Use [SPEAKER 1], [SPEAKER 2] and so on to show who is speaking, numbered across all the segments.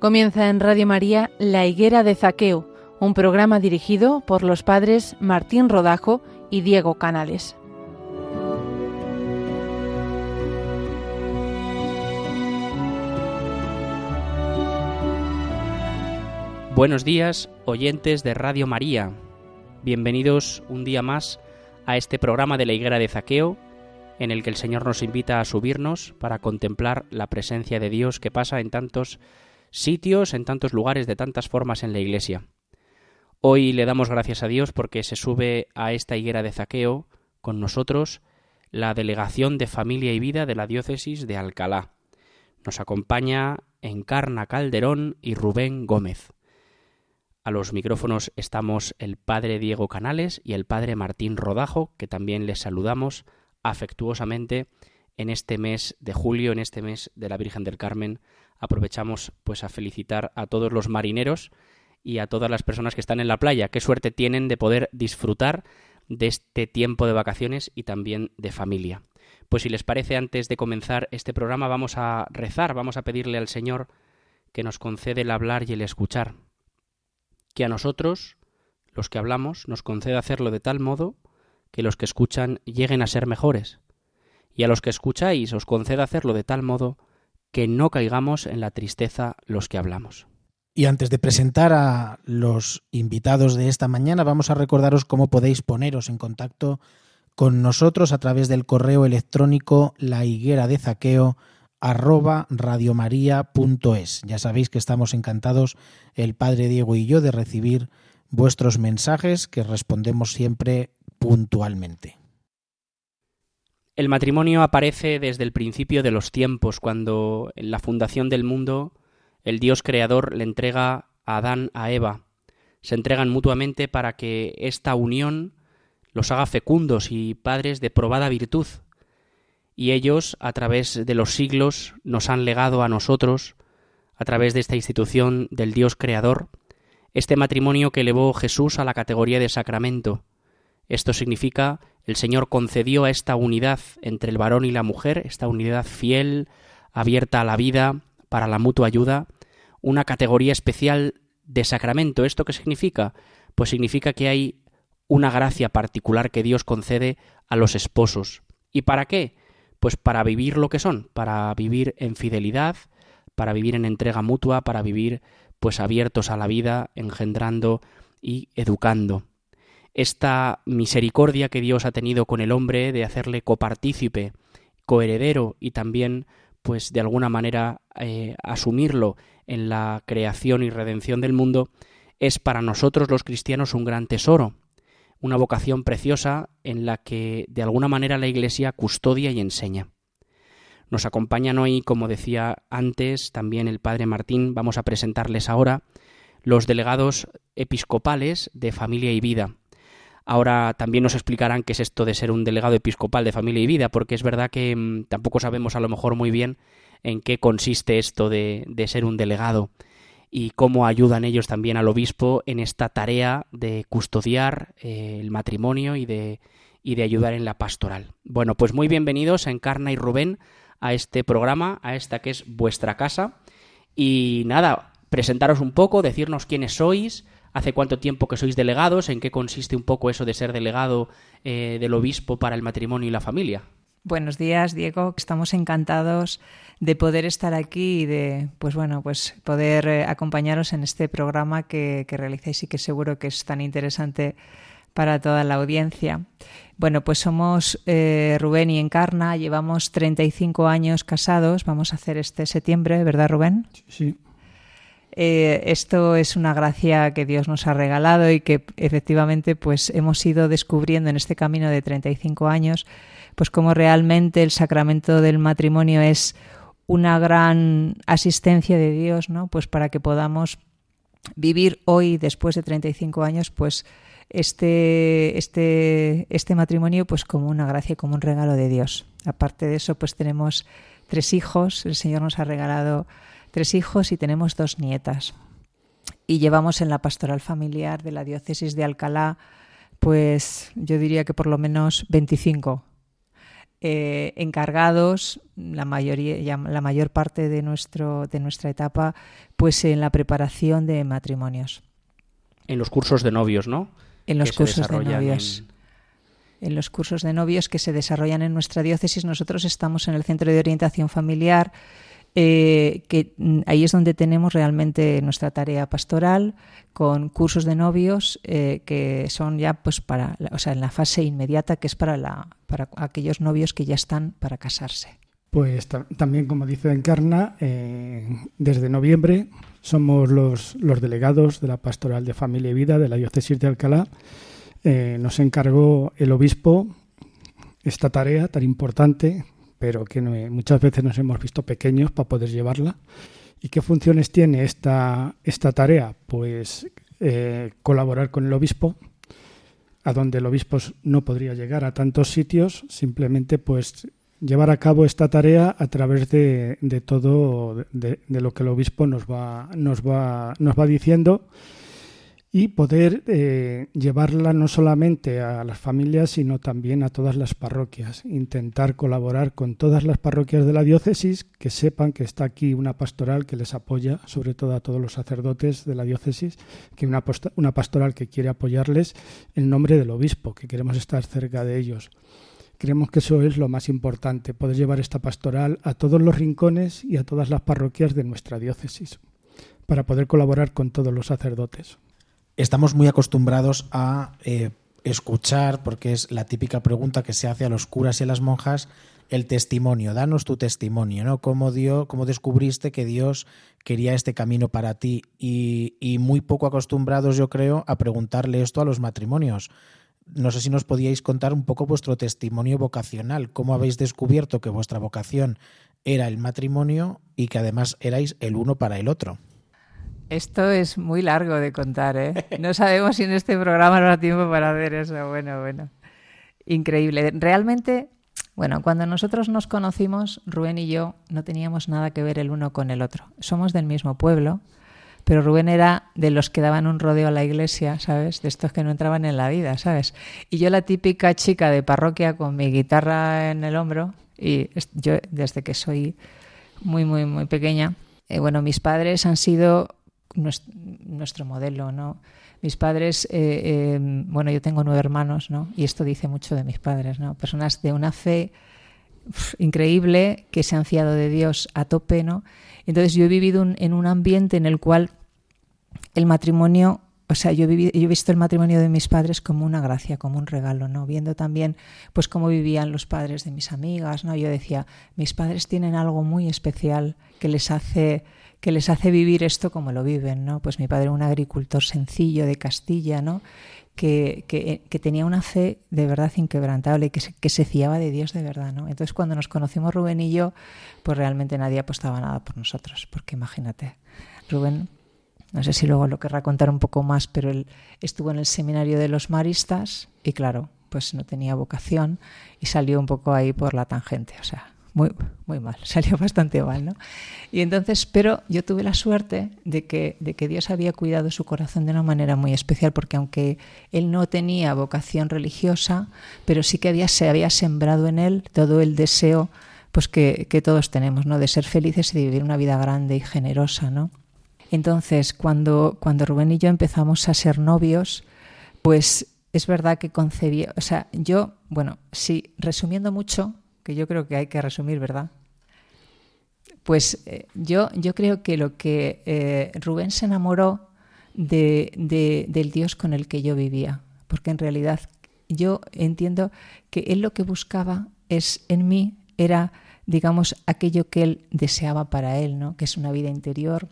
[SPEAKER 1] Comienza en Radio María La Higuera de Zaqueo, un programa dirigido por los padres Martín Rodajo y Diego Canales.
[SPEAKER 2] Buenos días, oyentes de Radio María. Bienvenidos un día más a este programa de la Higuera de Zaqueo, en el que el Señor nos invita a subirnos para contemplar la presencia de Dios que pasa en tantos sitios, en tantos lugares, de tantas formas en la Iglesia. Hoy le damos gracias a Dios porque se sube a esta higuera de Zaqueo con nosotros la delegación de familia y vida de la diócesis de Alcalá. Nos acompaña Encarna Calderón y Rubén Gómez. A los micrófonos estamos el padre Diego Canales y el padre Martín Rodajo, que también les saludamos afectuosamente en este mes de julio, en este mes de la Virgen del Carmen, aprovechamos pues a felicitar a todos los marineros y a todas las personas que están en la playa. Qué suerte tienen de poder disfrutar de este tiempo de vacaciones y también de familia. Pues si les parece, antes de comenzar este programa vamos a rezar, vamos a pedirle al Señor que nos concede el hablar y el escuchar. Que a nosotros, los que hablamos, nos conceda hacerlo de tal modo que los que escuchan lleguen a ser mejores. Y a los que escucháis os conceda hacerlo de tal modo que no caigamos en la tristeza los que hablamos.
[SPEAKER 3] Y antes de presentar a los invitados de esta mañana, vamos a recordaros cómo podéis poneros en contacto con nosotros a través del correo electrónico la higuera de zaqueo arroba radiomaria.es. Ya sabéis que estamos encantados, el Padre Diego y yo, de recibir vuestros mensajes que respondemos siempre puntualmente.
[SPEAKER 2] El matrimonio aparece desde el principio de los tiempos, cuando en la fundación del mundo el Dios creador le entrega a Adán a Eva. Se entregan mutuamente para que esta unión los haga fecundos y padres de probada virtud. Y ellos, a través de los siglos, nos han legado a nosotros, a través de esta institución del Dios creador, este matrimonio que elevó Jesús a la categoría de sacramento. Esto significa el Señor concedió a esta unidad entre el varón y la mujer, esta unidad fiel, abierta a la vida, para la mutua ayuda, una categoría especial de sacramento. ¿Esto qué significa? Pues significa que hay una gracia particular que Dios concede a los esposos. ¿Y para qué? Pues para vivir lo que son, para vivir en fidelidad, para vivir en entrega mutua, para vivir pues abiertos a la vida, engendrando y educando esta misericordia que Dios ha tenido con el hombre de hacerle copartícipe, coheredero y también pues de alguna manera eh, asumirlo en la creación y redención del mundo, es para nosotros los cristianos un gran tesoro, una vocación preciosa en la que de alguna manera la Iglesia custodia y enseña. Nos acompañan hoy, como decía antes, también el Padre Martín, vamos a presentarles ahora los delegados episcopales de familia y vida, Ahora también nos explicarán qué es esto de ser un delegado episcopal de familia y vida, porque es verdad que mm, tampoco sabemos a lo mejor muy bien en qué consiste esto de, ser un delegado y cómo ayudan ellos también al obispo en esta tarea de custodiar eh, el matrimonio y de, y de ayudar en la pastoral. Bueno, pues muy bienvenidos Encarna y Rubén a este programa, a esta que es vuestra casa. Y nada, presentaros un poco, decirnos quiénes sois, hace cuánto tiempo que sois delegados, en qué consiste un poco eso de ser delegado eh, del obispo para el matrimonio y la familia.
[SPEAKER 4] Buenos días, Diego. Estamos encantados de poder estar aquí y de, pues bueno, pues poder eh, acompañaros en este programa que, que realizáis y que seguro que es tan interesante para toda la audiencia. Bueno, pues somos eh, Rubén y Encarna, llevamos 35 años casados, vamos a hacer este septiembre, ¿verdad Rubén?
[SPEAKER 3] Sí.
[SPEAKER 4] Eh, esto es una gracia que Dios nos ha regalado y que efectivamente pues hemos ido descubriendo en este camino de 35 años pues cómo realmente el sacramento del matrimonio es una gran asistencia de Dios, ¿no? Pues para que podamos vivir hoy después de 35 años pues este este este matrimonio pues como una gracia, como un regalo de Dios. Aparte de eso pues tenemos tres hijos, el Señor nos ha regalado tres hijos y tenemos dos nietas. Y llevamos en la pastoral familiar de la diócesis de Alcalá, pues yo diría que por lo menos 25. eh, encargados la mayoría la mayor parte de nuestro de nuestra etapa pues en la preparación de matrimonios
[SPEAKER 2] en los cursos de novios no
[SPEAKER 4] en los cursos de novios en... los cursos de novios que se desarrollan en nuestra diócesis nosotros estamos en el centro de orientación familiar eh, que mm, ahí es donde tenemos realmente nuestra tarea pastoral con cursos de novios eh, que son ya pues para o sea en la fase inmediata que es para la para aquellos novios que ya están para casarse.
[SPEAKER 5] Pues también como dice Encarna eh, desde noviembre somos los, los delegados de la pastoral de familia y vida de la diócesis de Alcalá. Nos encargó el obispo esta tarea tan importante pero que muchas veces nos hemos visto pequeños para poder llevarla. ¿Y qué funciones tiene esta, esta tarea? Pues eh, colaborar con el obispo, a donde el obispo no podría llegar a tantos sitios, simplemente pues llevar a cabo esta tarea a través de, de todo de, de, lo que el obispo nos va, nos va, nos va diciendo y poder eh, llevarla no solamente a las familias, sino también a todas las parroquias. Intentar colaborar con todas las parroquias de la diócesis, que sepan que está aquí una pastoral que les apoya, sobre todo a todos los sacerdotes de la diócesis, que una, una pastoral que quiere apoyarles en nombre del obispo, que queremos estar cerca de ellos. Creemos que eso es lo más importante, poder llevar esta pastoral a todos los rincones y a todas las parroquias de nuestra diócesis, para poder colaborar con todos los sacerdotes
[SPEAKER 3] estamos muy acostumbrados a eh, escuchar, porque es la típica pregunta que se hace a los curas y a las monjas, el testimonio. Danos tu testimonio, ¿no? ¿Cómo, dio, cómo descubriste que Dios quería este camino para ti? Y, y muy poco acostumbrados, yo creo, a preguntarle esto a los matrimonios. No sé si nos podíais contar un poco vuestro testimonio vocacional, cómo habéis descubierto que vuestra vocación era el matrimonio y que además erais el uno para el otro.
[SPEAKER 4] Esto es muy largo de contar, ¿eh? No sabemos si en este programa habrá tiempo para hacer eso. Bueno, bueno. Increíble. Realmente, bueno, cuando nosotros nos conocimos, Rubén y yo no teníamos nada que ver el uno con el otro. Somos del mismo pueblo, pero Rubén era de los que daban un rodeo a la iglesia, ¿sabes? De estos que no entraban en la vida, ¿sabes? Y yo la típica chica de parroquia con mi guitarra en el hombro, y yo desde que soy muy, muy, muy pequeña, eh, bueno, mis padres han sido nuestro, modelo, ¿no? Mis padres, eh, em, bueno, yo tengo nueve hermanos, ¿no? Y esto dice mucho de mis padres, ¿no? Personas de una fe increíble que se han fiado de Dios a tope, ¿no? Entonces yo he vivido en un ambiente en el cual el matrimonio, o sea, yo yo he visto el matrimonio de mis padres como una gracia, como un regalo, ¿no? Viendo también, pues, cómo vivían los padres de mis amigas, ¿no? Yo decía, mis padres tienen algo muy especial que les hace que les hace vivir esto como lo viven, ¿no? Pues mi padre un agricultor sencillo de Castilla, ¿no? Que, que, tenía una fe de verdad inquebrantable, que se, que se fiaba de Dios de verdad, ¿no? Entonces cuando nos conocimos Rubén y yo, pues realmente nadie apostaba nada por nosotros, porque imagínate, Rubén, no sé si luego lo querrá contar un poco más, pero él estuvo en el seminario de los maristas y claro, pues no tenía vocación y salió un poco ahí por la tangente, o sea, muy, mal, salió bastante mal, ¿no? Y entonces, pero yo tuve la suerte de que, de que Dios había cuidado su corazón de una manera muy especial, porque aunque él no tenía vocación religiosa, pero sí que había, se había sembrado en él todo el deseo pues que, que todos tenemos, ¿no? De ser felices y de vivir una vida grande y generosa, ¿no? Entonces, cuando, cuando Rubén y yo empezamos a ser novios, pues es verdad que concebí, o sea, yo, bueno, sí, resumiendo mucho, que yo creo que hay que resumir, ¿verdad? Pues eh, yo, yo creo que lo que eh, Rubén se enamoró de, del Dios con el que yo vivía, porque en realidad yo entiendo que él lo que buscaba es en mí era digamos aquello que él deseaba para él, ¿no? Que es una vida interior,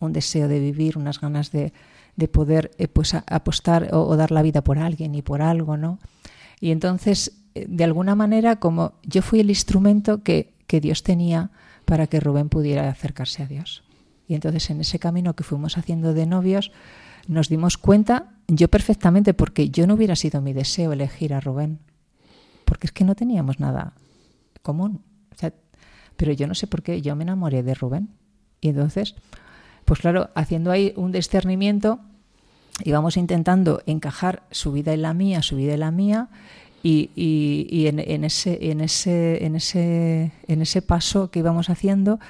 [SPEAKER 4] un deseo de vivir, unas ganas de, de poder eh, pues apostar o, o, dar la vida por alguien y por algo, ¿no? Y entonces de alguna manera como yo fui el instrumento que, que Dios tenía para que Rubén pudiera acercarse a Dios. Y entonces en ese camino que fuimos haciendo de novios nos dimos cuenta, yo perfectamente, porque yo no hubiera sido mi deseo elegir a Rubén, porque es que no teníamos nada común. pero yo no sé por qué yo me enamoré de Rubén. Y entonces, pues claro, haciendo ahí un discernimiento, íbamos intentando encajar su vida en la mía, su vida en la mía, Y, y, en, en, ese, en, ese, en, ese, en ese paso que íbamos haciendo,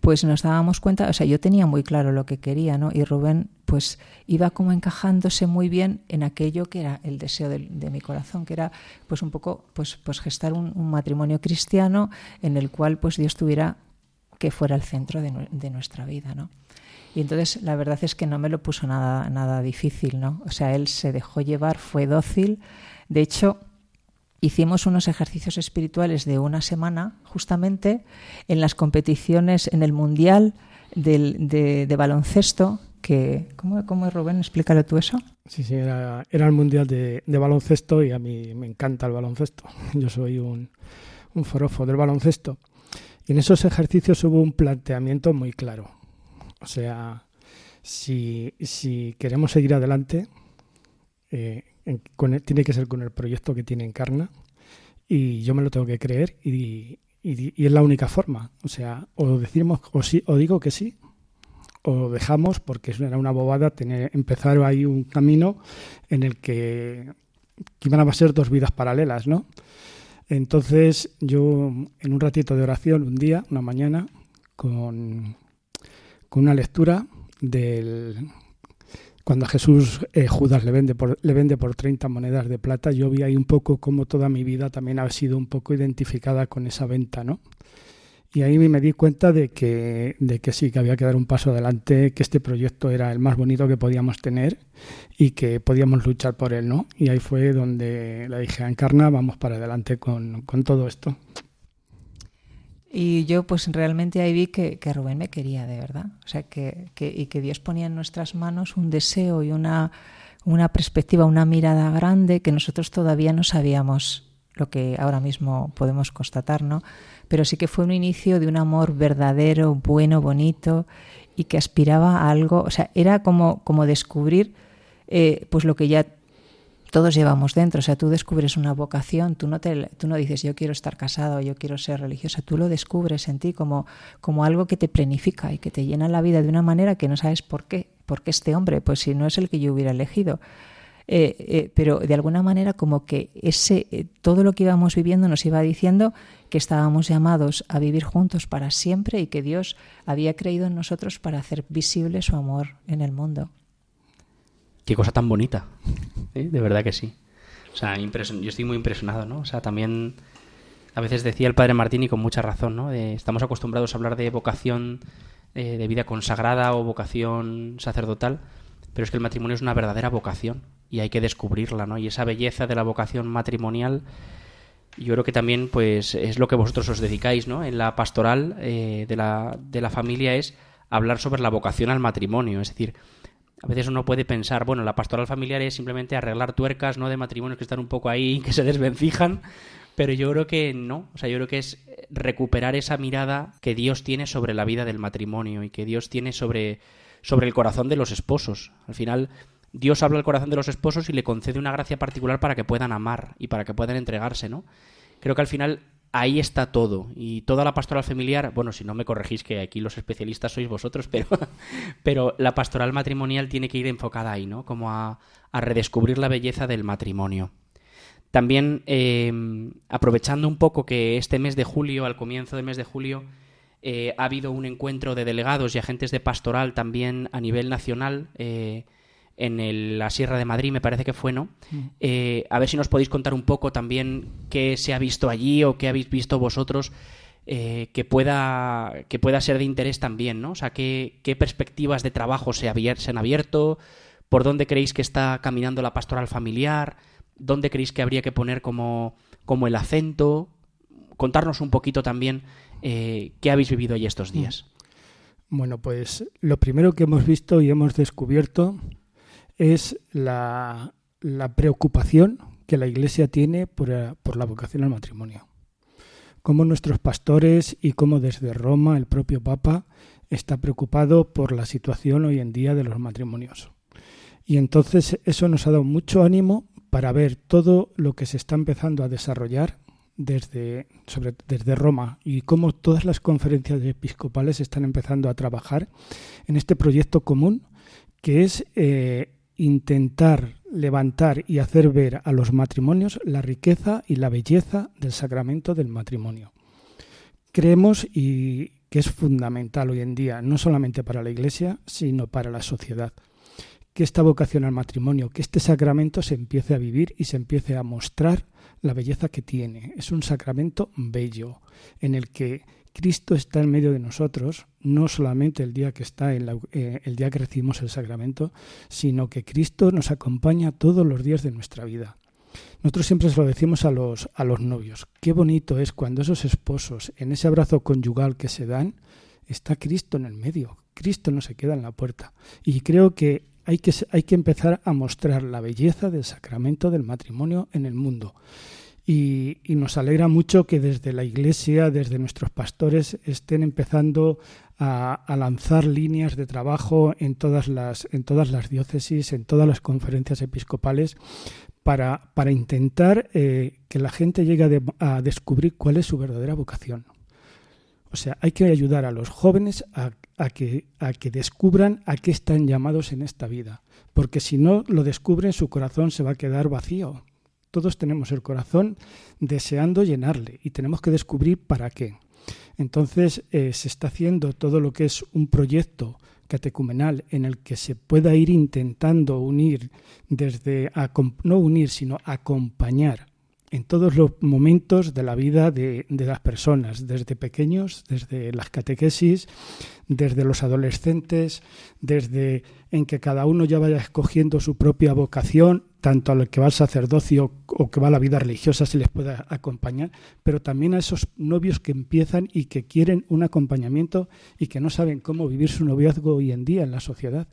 [SPEAKER 4] pues nos dábamos cuenta, o sea, yo tenía muy claro lo que quería, ¿no? Y Rubén, pues iba como encajándose muy bien en aquello que era el deseo de, mi corazón, que era, pues un poco, pues, pues gestar un, matrimonio cristiano en el cual, pues Dios tuviera que fuera el centro de, de nuestra vida, ¿no? Y entonces la verdad es que no me lo puso nada, nada difícil, ¿no? O sea, él se dejó llevar, fue dócil. De hecho, hicimos unos ejercicios espirituales de una semana, justamente en las competiciones en el Mundial de, baloncesto. Que, ¿cómo, ¿Cómo es Rubén? Explícalo tú eso.
[SPEAKER 5] Sí, sí, era, el Mundial de, baloncesto y a mí me encanta el baloncesto. Yo soy un, un forofo del baloncesto. Y en esos ejercicios hubo un planteamiento muy claro. O sea, si, si queremos seguir adelante, eh, tiene que ser con el proyecto que tiene Encarna y yo me lo tengo que creer y, y, es la única forma. O sea, o decimos o sí o digo que sí o dejamos porque era una bobada tener empezar ahí un camino en el que, que iban a ser dos vidas paralelas, ¿no? Entonces yo en un ratito de oración un día, una mañana, con con una lectura del cuando a Jesús eh, Judas le vende, por, le vende por 30 monedas de plata, yo vi ahí un poco cómo toda mi vida también ha sido un poco identificada con esa venta, ¿no? Y ahí me di cuenta de que, de que sí, que había que dar un paso adelante, que este proyecto era el más bonito que podíamos tener y que podíamos luchar por él, ¿no? Y ahí fue donde le dije a Encarna, vamos para adelante con, con todo esto.
[SPEAKER 4] Y yo pues realmente ahí vi que, que Rubén me quería de verdad. O sea, que, que, y que Dios ponía en nuestras manos un deseo y una, una perspectiva, una mirada grande que nosotros todavía no sabíamos lo que ahora mismo podemos constatar, ¿no? Pero sí que fue un inicio de un amor verdadero, bueno, bonito y que aspiraba a algo, o sea, era como, como descubrir eh, pues lo que ya todos llevamos dentro. O sea, tú descubres una vocación, tú no, te, tú no dices yo quiero estar casado, yo quiero ser religiosa, tú lo descubres en ti como, como algo que te planifica y que te llena la vida de una manera que no sabes por qué. ¿Por qué este hombre? Pues si no es el que yo hubiera elegido. Eh, eh, pero de alguna manera como que ese eh, todo lo que íbamos viviendo nos iba diciendo que estábamos llamados a vivir juntos para siempre y que Dios había creído en nosotros para hacer visible su amor en el mundo.
[SPEAKER 2] Qué cosa tan bonita. ¿Eh? De verdad que sí. O sea, yo estoy muy impresionado, ¿no? O sea, también a veces decía el padre Martín y con mucha razón, ¿no? estamos acostumbrados a hablar de vocación eh, de vida consagrada o vocación sacerdotal, pero es que el matrimonio es una verdadera vocación y hay que descubrirla, ¿no? Y esa belleza de la vocación matrimonial, yo creo que también, pues, es lo que vosotros os dedicáis, ¿no? En la pastoral eh, de, la, de la familia es hablar sobre la vocación al matrimonio, es decir, a veces uno puede pensar, bueno, la pastoral familiar es simplemente arreglar tuercas, ¿no? De matrimonios que están un poco ahí, que se desvencijan, pero yo creo que no, o sea, yo creo que es recuperar esa mirada que Dios tiene sobre la vida del matrimonio y que Dios tiene sobre, sobre el corazón de los esposos. Al final, Dios habla al corazón de los esposos y le concede una gracia particular para que puedan amar y para que puedan entregarse, ¿no? Creo que al final ahí está todo. Y toda la pastoral familiar, bueno, si no me corregís que aquí los especialistas sois vosotros, pero, pero la pastoral matrimonial tiene que ir enfocada ahí, ¿no? Como a, redescubrir la belleza del matrimonio. También, em, aprovechando un poco que este mes de julio, al comienzo del mes de julio, eh, ha habido un encuentro de delegados y agentes de pastoral también a nivel nacional. Eh, en la Sierra de Madrid, me parece que fue, ¿no? Mm. Eh, a ver si nos podéis contar un poco también qué se ha visto allí o qué habéis visto vosotros eh, que, pueda, que pueda ser de interés también, ¿no? O sea, qué, qué perspectivas de trabajo se, se, han abierto, por dónde creéis que está caminando la pastoral familiar, dónde creéis que habría que poner como, como el acento, contarnos un poquito también eh, qué habéis vivido allí estos mm. días.
[SPEAKER 5] Bueno, pues lo primero que hemos visto y hemos descubierto es la, preocupación que la Iglesia tiene por, la vocación al matrimonio. Cómo nuestros pastores y cómo desde Roma el propio Papa está preocupado por la situación hoy en día de los matrimonios. Y entonces eso nos ha dado mucho ánimo para ver todo lo que se está empezando a desarrollar desde, desde Roma y cómo todas las conferencias episcopales están empezando a trabajar en este proyecto común que es eh, intentar levantar y hacer ver a los matrimonios la riqueza y la belleza del sacramento del matrimonio. Creemos y que es fundamental hoy en día, no solamente para la Iglesia, sino para la sociedad, que esta vocación al matrimonio, que este sacramento se empiece a vivir y se empiece a mostrar la belleza que tiene. Es un sacramento bello, en el que Cristo está en medio de nosotros, no solamente el día que está en eh, el día que recibimos el sacramento, sino que Cristo nos acompaña todos los días de nuestra vida. Nosotros siempre se lo decimos a los, a los novios. Qué bonito es cuando esos esposos, en ese abrazo conyugal que se dan, está Cristo en el medio. Cristo no se queda en la puerta. Y creo que hay que, hay que empezar a mostrar la belleza del sacramento del matrimonio en el mundo. Y, nos alegra mucho que desde la Iglesia, desde nuestros pastores, estén empezando a, lanzar líneas de trabajo en todas, las, diócesis, en todas las conferencias episcopales, para, intentar eh, que la gente llegue a, descubrir cuál es su verdadera vocación. O sea, hay que ayudar a los jóvenes a, que, a que descubran a qué están llamados en esta vida, porque si no lo descubren su corazón se va a quedar vacío, todos tenemos el corazón deseando llenarle y tenemos que descubrir para qué. Entonces eh, se está haciendo todo lo que es un proyecto catecumenal en el que se pueda ir intentando unir desde no unir sino acompañar en todos los momentos de la vida de, de, las personas, desde pequeños, desde las catequesis, desde los adolescentes, desde en que cada uno ya vaya escogiendo su propia vocación, tanto a lo que va al sacerdocio o que va a la vida religiosa se les pueda acompañar, pero también a esos novios que empiezan y que quieren un acompañamiento y que no saben cómo vivir su noviazgo hoy en día en la sociedad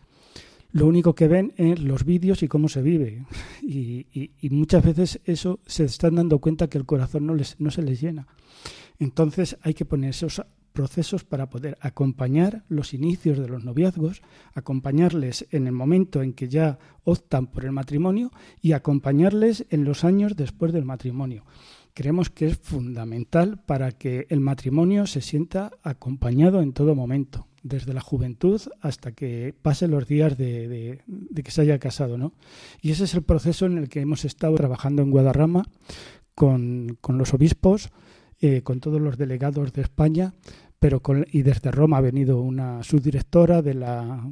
[SPEAKER 5] lo único que ven es los vídeos y cómo se vive. Y, muchas veces eso se están dando cuenta que el corazón no, les, no se les llena. Entonces hay que poner esos procesos para poder acompañar los inicios de los noviazgos, acompañarles en el momento en que ya optan por el matrimonio y acompañarles en los años después del matrimonio. Creemos que es fundamental para que el matrimonio se sienta acompañado en todo momento desde la juventud hasta que pasen los días de, que se haya casado, ¿no? Y ese es el proceso en el que hemos estado trabajando en Guadarrama con, los obispos, eh, con todos los delegados de España, pero con, y desde Roma ha venido una subdirectora de la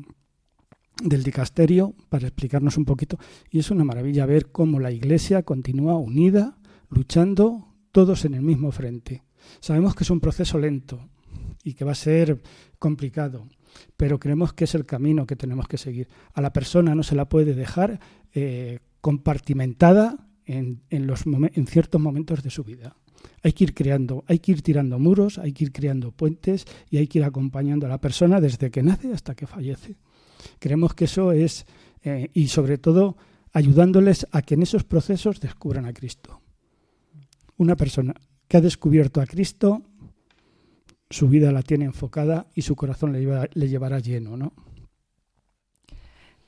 [SPEAKER 5] del dicasterio para explicarnos un poquito y es una maravilla ver cómo la Iglesia continúa unida, luchando todos en el mismo frente. Sabemos que es un proceso lento, y que va a ser complicado, pero creemos que es el camino que tenemos que seguir. A la persona no se la puede dejar eh, compartimentada en, en, los en ciertos momentos de su vida. Hay que ir creando, hay que ir tirando muros, hay que ir creando puentes y hay que ir acompañando a la persona desde que nace hasta que fallece. Creemos que eso es, eh, y sobre todo, ayudándoles a que en esos procesos descubran a Cristo. Una persona que ha descubierto a Cristo su vida la tiene enfocada y su corazón le, llevará lleno, ¿no?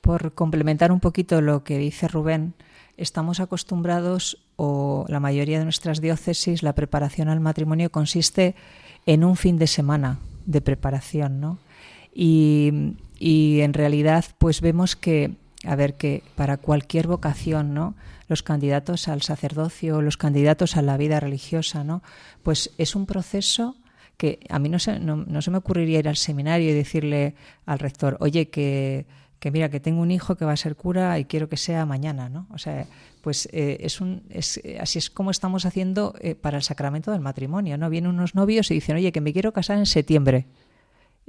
[SPEAKER 4] Por complementar un poquito lo que dice Rubén, estamos acostumbrados, o la mayoría de nuestras diócesis, la preparación al matrimonio consiste en un fin de semana de preparación, ¿no? Y, y en realidad, pues vemos que, a ver, que para cualquier vocación, ¿no? Los candidatos al sacerdocio, los candidatos a la vida religiosa, ¿no? Pues es un proceso que a mí no se, no, se me ocurriría ir al seminario y decirle al rector, oye, que, que mira, que tengo un hijo que va a ser cura y quiero que sea mañana, ¿no? O sea, pues eh, es un, es, así es como estamos haciendo eh, para el sacramento del matrimonio, ¿no? Vienen unos novios y dicen, oye, que me quiero casar en septiembre.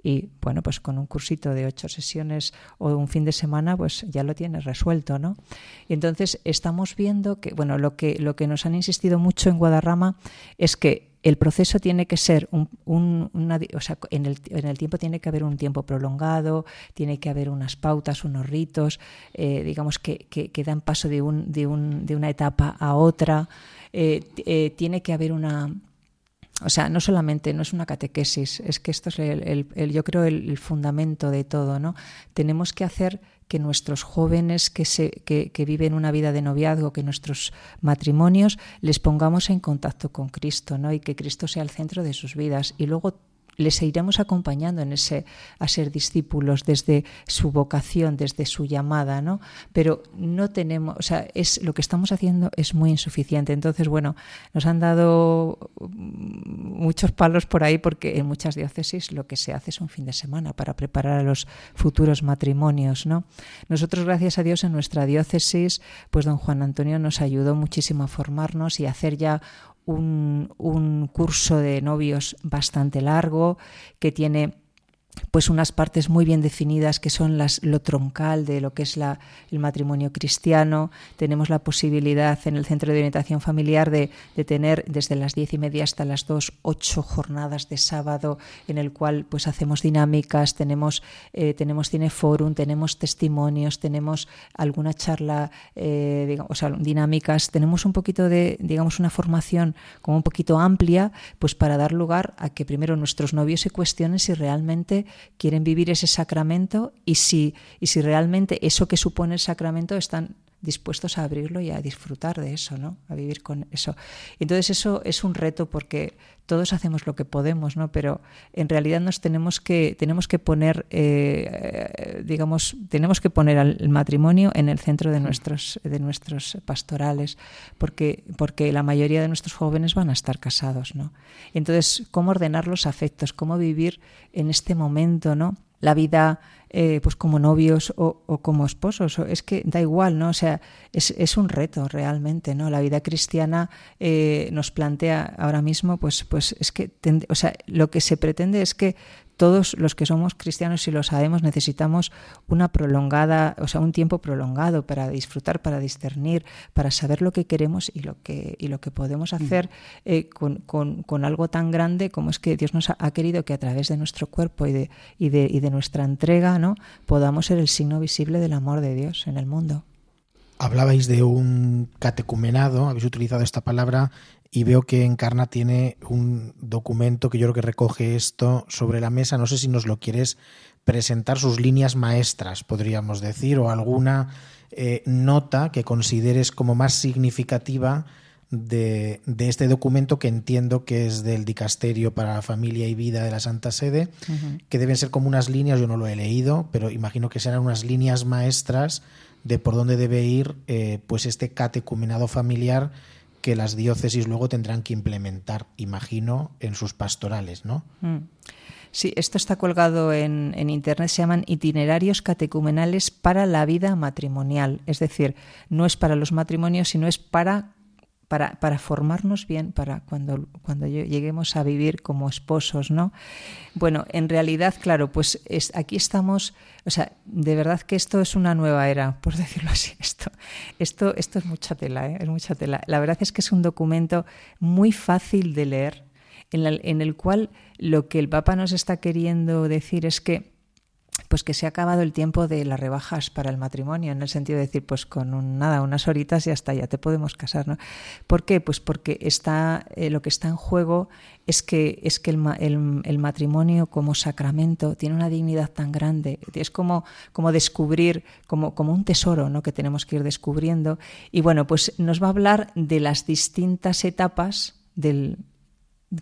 [SPEAKER 4] Y bueno, pues con un cursito de ocho sesiones o un fin de semana, pues ya lo tienes resuelto, ¿no? Y entonces estamos viendo que, bueno, lo que, lo que nos han insistido mucho en Guadarrama es que el proceso tiene que ser un, una, o sea, en el, en el, tiempo tiene que haber un tiempo prolongado, tiene que haber unas pautas, unos ritos, eh, digamos que, que, dan paso de, un, de, un, de, una etapa a otra, eh, eh, tiene que haber una o sea, no solamente no es una catequesis, es que esto es el, yo creo el, fundamento de todo, ¿no? Tenemos que hacer que nuestros jóvenes que, se, que, que, viven una vida de noviazgo, que nuestros matrimonios les pongamos en contacto con Cristo, ¿no? Y que Cristo sea el centro de sus vidas. Y luego les iremos acompañando en ese a ser discípulos desde su vocación, desde su llamada, ¿no? Pero no tenemos, o sea, es lo que estamos haciendo es muy insuficiente. Entonces, bueno, nos han dado muchos palos por ahí porque en muchas diócesis lo que se hace es un fin de semana para preparar a los futuros matrimonios, ¿no? Nosotros, gracias a Dios, en nuestra diócesis, pues don Juan Antonio nos ayudó muchísimo a formarnos y a hacer ya un, un curso de novios bastante largo que tiene pues unas partes muy bien definidas que son las, lo troncal de lo que es la, el matrimonio cristiano. Tenemos la posibilidad en el centro de orientación familiar de, de, tener desde las diez y media hasta las dos ocho jornadas de sábado en el cual pues hacemos dinámicas, tenemos, eh, tenemos cineforum, tenemos testimonios, tenemos alguna charla, eh, digamos, dinámicas, tenemos un poquito de, digamos, una formación como un poquito amplia, pues para dar lugar a que primero nuestros novios se cuestionen si realmente quieren vivir ese sacramento y si, y si realmente eso que supone el sacramento están dispuestos a abrirlo y a disfrutar de eso, ¿no? A vivir con eso. Entonces eso es un reto porque todos hacemos lo que podemos, ¿no? Pero en realidad nos tenemos que tenemos que poner, eh, digamos, tenemos que poner al matrimonio en el centro de nuestros de nuestros pastorales, porque porque la mayoría de nuestros jóvenes van a estar casados, ¿no? Entonces, cómo ordenar los afectos, cómo vivir en este momento, ¿no? La vida eh, pues como novios o, como esposos. Es que da igual, ¿no? O sea, es, es un reto realmente, ¿no? La vida cristiana eh, nos plantea ahora mismo, pues, pues es que, o sea, lo que se pretende es que todos los que somos cristianos y lo sabemos necesitamos una prolongada, o sea, un tiempo prolongado para disfrutar, para discernir, para saber lo que queremos y lo que, y lo que podemos hacer eh, con, con, con, algo tan grande como es que Dios nos ha, querido que a través de nuestro cuerpo y de, y de, y de nuestra entrega ¿no? podamos ser el signo visible del amor de Dios en el mundo.
[SPEAKER 3] Hablabais de un catecumenado, habéis utilizado esta palabra y veo que Encarna tiene un documento que yo creo que recoge esto sobre la mesa. No sé si nos lo quieres presentar, sus líneas maestras, podríamos decir, o alguna eh, nota que consideres como más significativa de, de, este documento que entiendo que es del Dicasterio para la Familia y Vida de la Santa Sede, que deben ser como unas líneas, yo no lo he leído, pero imagino que serán unas líneas maestras de por dónde debe ir eh, pues este catecumenado familiar que las diócesis luego tendrán que implementar, imagino, en sus pastorales, ¿no? Mm.
[SPEAKER 4] Sí, esto está colgado en, en, Internet, se llaman itinerarios catecumenales para la vida matrimonial. Es decir, no es para los matrimonios, sino es para para, para, formarnos bien para cuando, cuando lleguemos a vivir como esposos, ¿no? Bueno, en realidad, claro, pues es, aquí estamos, o sea, de verdad que esto es una nueva era, por decirlo así. Esto, esto, esto es mucha tela, ¿eh? es mucha tela. La verdad es que es un documento muy fácil de leer, en, en el cual lo que el Papa nos está queriendo decir es que pues que se ha acabado el tiempo de las rebajas para el matrimonio, en el sentido de decir, pues con un, nada, unas horitas y hasta ya te podemos casar, ¿no? ¿Por qué? Pues porque está, eh, lo que está en juego es que, es que el, el, matrimonio como sacramento tiene una dignidad tan grande, es como, como descubrir, como, como un tesoro, ¿no? Que tenemos que ir descubriendo. Y bueno, pues nos va a hablar de las distintas etapas del,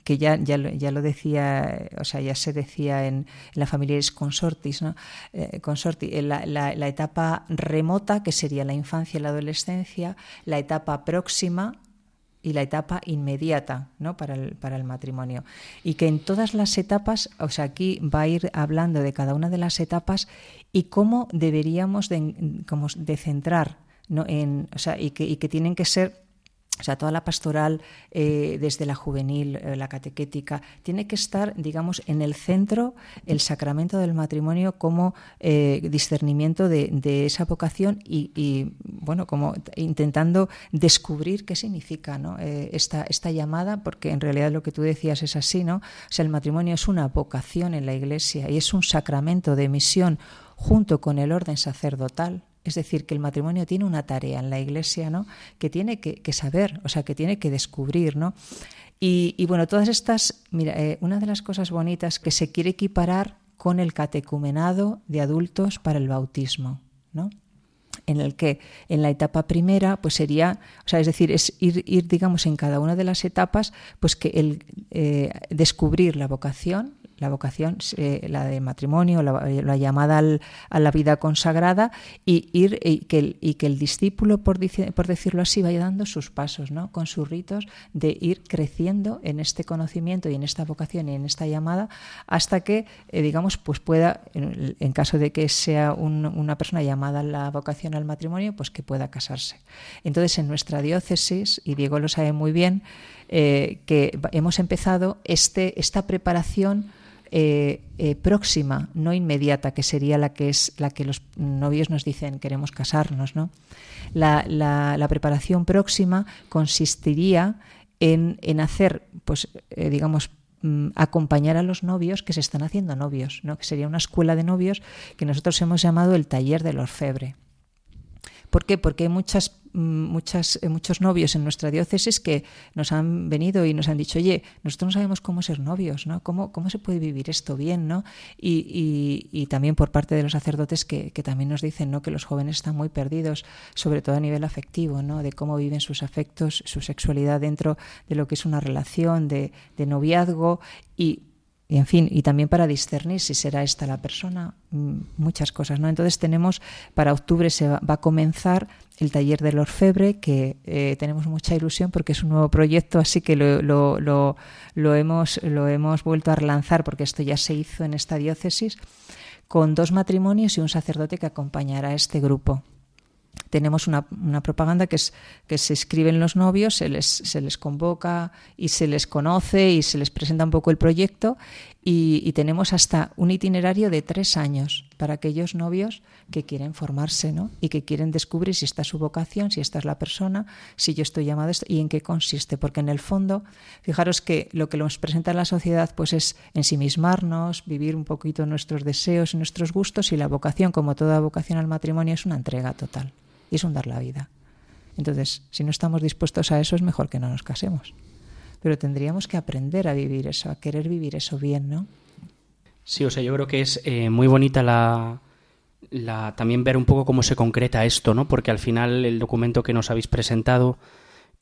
[SPEAKER 4] que ya, ya, ya, lo decía, o sea, ya se decía en, la familia consortis, ¿no? Eh, consorti, la, la, la, etapa remota, que sería la infancia y la adolescencia, la etapa próxima y la etapa inmediata ¿no? para, el, para el matrimonio. Y que en todas las etapas, o sea, aquí va a ir hablando de cada una de las etapas y cómo deberíamos de, como de centrar, ¿no? en, o sea, y, que, y que tienen que ser o sea, toda la pastoral, eh, desde la juvenil, eh, la catequética, tiene que estar, digamos, en el centro el sacramento del matrimonio como eh, discernimiento de, esa vocación y, bueno, como intentando descubrir qué significa esta, esta llamada, porque en realidad lo que tú decías es así, ¿no? O sea, el matrimonio es una vocación en la Iglesia y es un sacramento de misión junto con el orden sacerdotal, es decir, que el matrimonio tiene una tarea en la iglesia, ¿no? Que tiene que, saber, o sea, que tiene que descubrir, ¿no? Y, bueno, todas estas, mira, eh, una de las cosas bonitas que se quiere equiparar con el catecumenado de adultos para el bautismo, ¿no? en el que en la etapa primera pues sería o sea es decir es ir, digamos en cada una de las etapas pues que el eh, descubrir la vocación la vocación, eh, la de matrimonio, la, llamada a la vida consagrada y ir y que, el, y que el discípulo, por, por decirlo así, vaya dando sus pasos, ¿no? con sus ritos de ir creciendo en este conocimiento y en esta vocación y en esta llamada hasta que, eh, digamos, pues pueda, en, caso de que sea una persona llamada a la vocación al matrimonio, pues que pueda casarse. Entonces, en nuestra diócesis, y Diego lo sabe muy bien, eh, que hemos empezado este, esta preparación eh, eh, próxima, no inmediata, que sería la que es la que los novios nos dicen queremos casarnos, ¿no? La, la, preparación próxima consistiría en, en hacer, pues, digamos, mm, acompañar a los novios que se están haciendo novios, ¿no? que sería una escuela de novios que nosotros hemos llamado el taller del orfebre. ¿Por qué? Porque hay muchas, muchas, eh, muchos novios en nuestra diócesis que nos han venido y nos han dicho, oye, nosotros no sabemos cómo ser novios, ¿no? ¿Cómo, cómo se puede vivir esto bien, ¿no? Y, y, también por parte de los sacerdotes que, que, también nos dicen, ¿no? Que los jóvenes están muy perdidos, sobre todo a nivel afectivo, ¿no? De cómo viven sus afectos, su sexualidad dentro de lo que es una relación de, de noviazgo y y en fin, y también para discernir si será esta la persona, mm, muchas cosas, ¿no? Entonces tenemos, para octubre se va, a comenzar el taller del orfebre, que eh, tenemos mucha ilusión porque es un nuevo proyecto, así que lo, hemos vuelto a relanzar porque esto ya se hizo en esta diócesis, con dos matrimonios y un sacerdote que acompañará a este grupo tenemos una, propaganda que es que se escriben los novios, se les, se les convoca y se les conoce y se les presenta un poco el proyecto y, tenemos hasta un itinerario de tres años para aquellos novios que quieren formarse ¿no? y que quieren descubrir si esta es su vocación, si esta es la persona, si yo estoy llamado a esto y en qué consiste. Porque en el fondo, fijaros que lo que nos presenta la sociedad pues es ensimismarnos, vivir un poquito nuestros deseos y nuestros gustos y la vocación, como toda vocación al matrimonio, es una entrega total y es un dar la vida. Entonces, si no estamos dispuestos a eso, es mejor que no nos casemos. Pero tendríamos que aprender a vivir eso, a querer vivir eso bien, ¿no?
[SPEAKER 2] Sí, o sea, yo creo que es eh, muy bonita la, también ver un poco cómo se concreta esto, ¿no? Porque al final el documento que nos habéis presentado,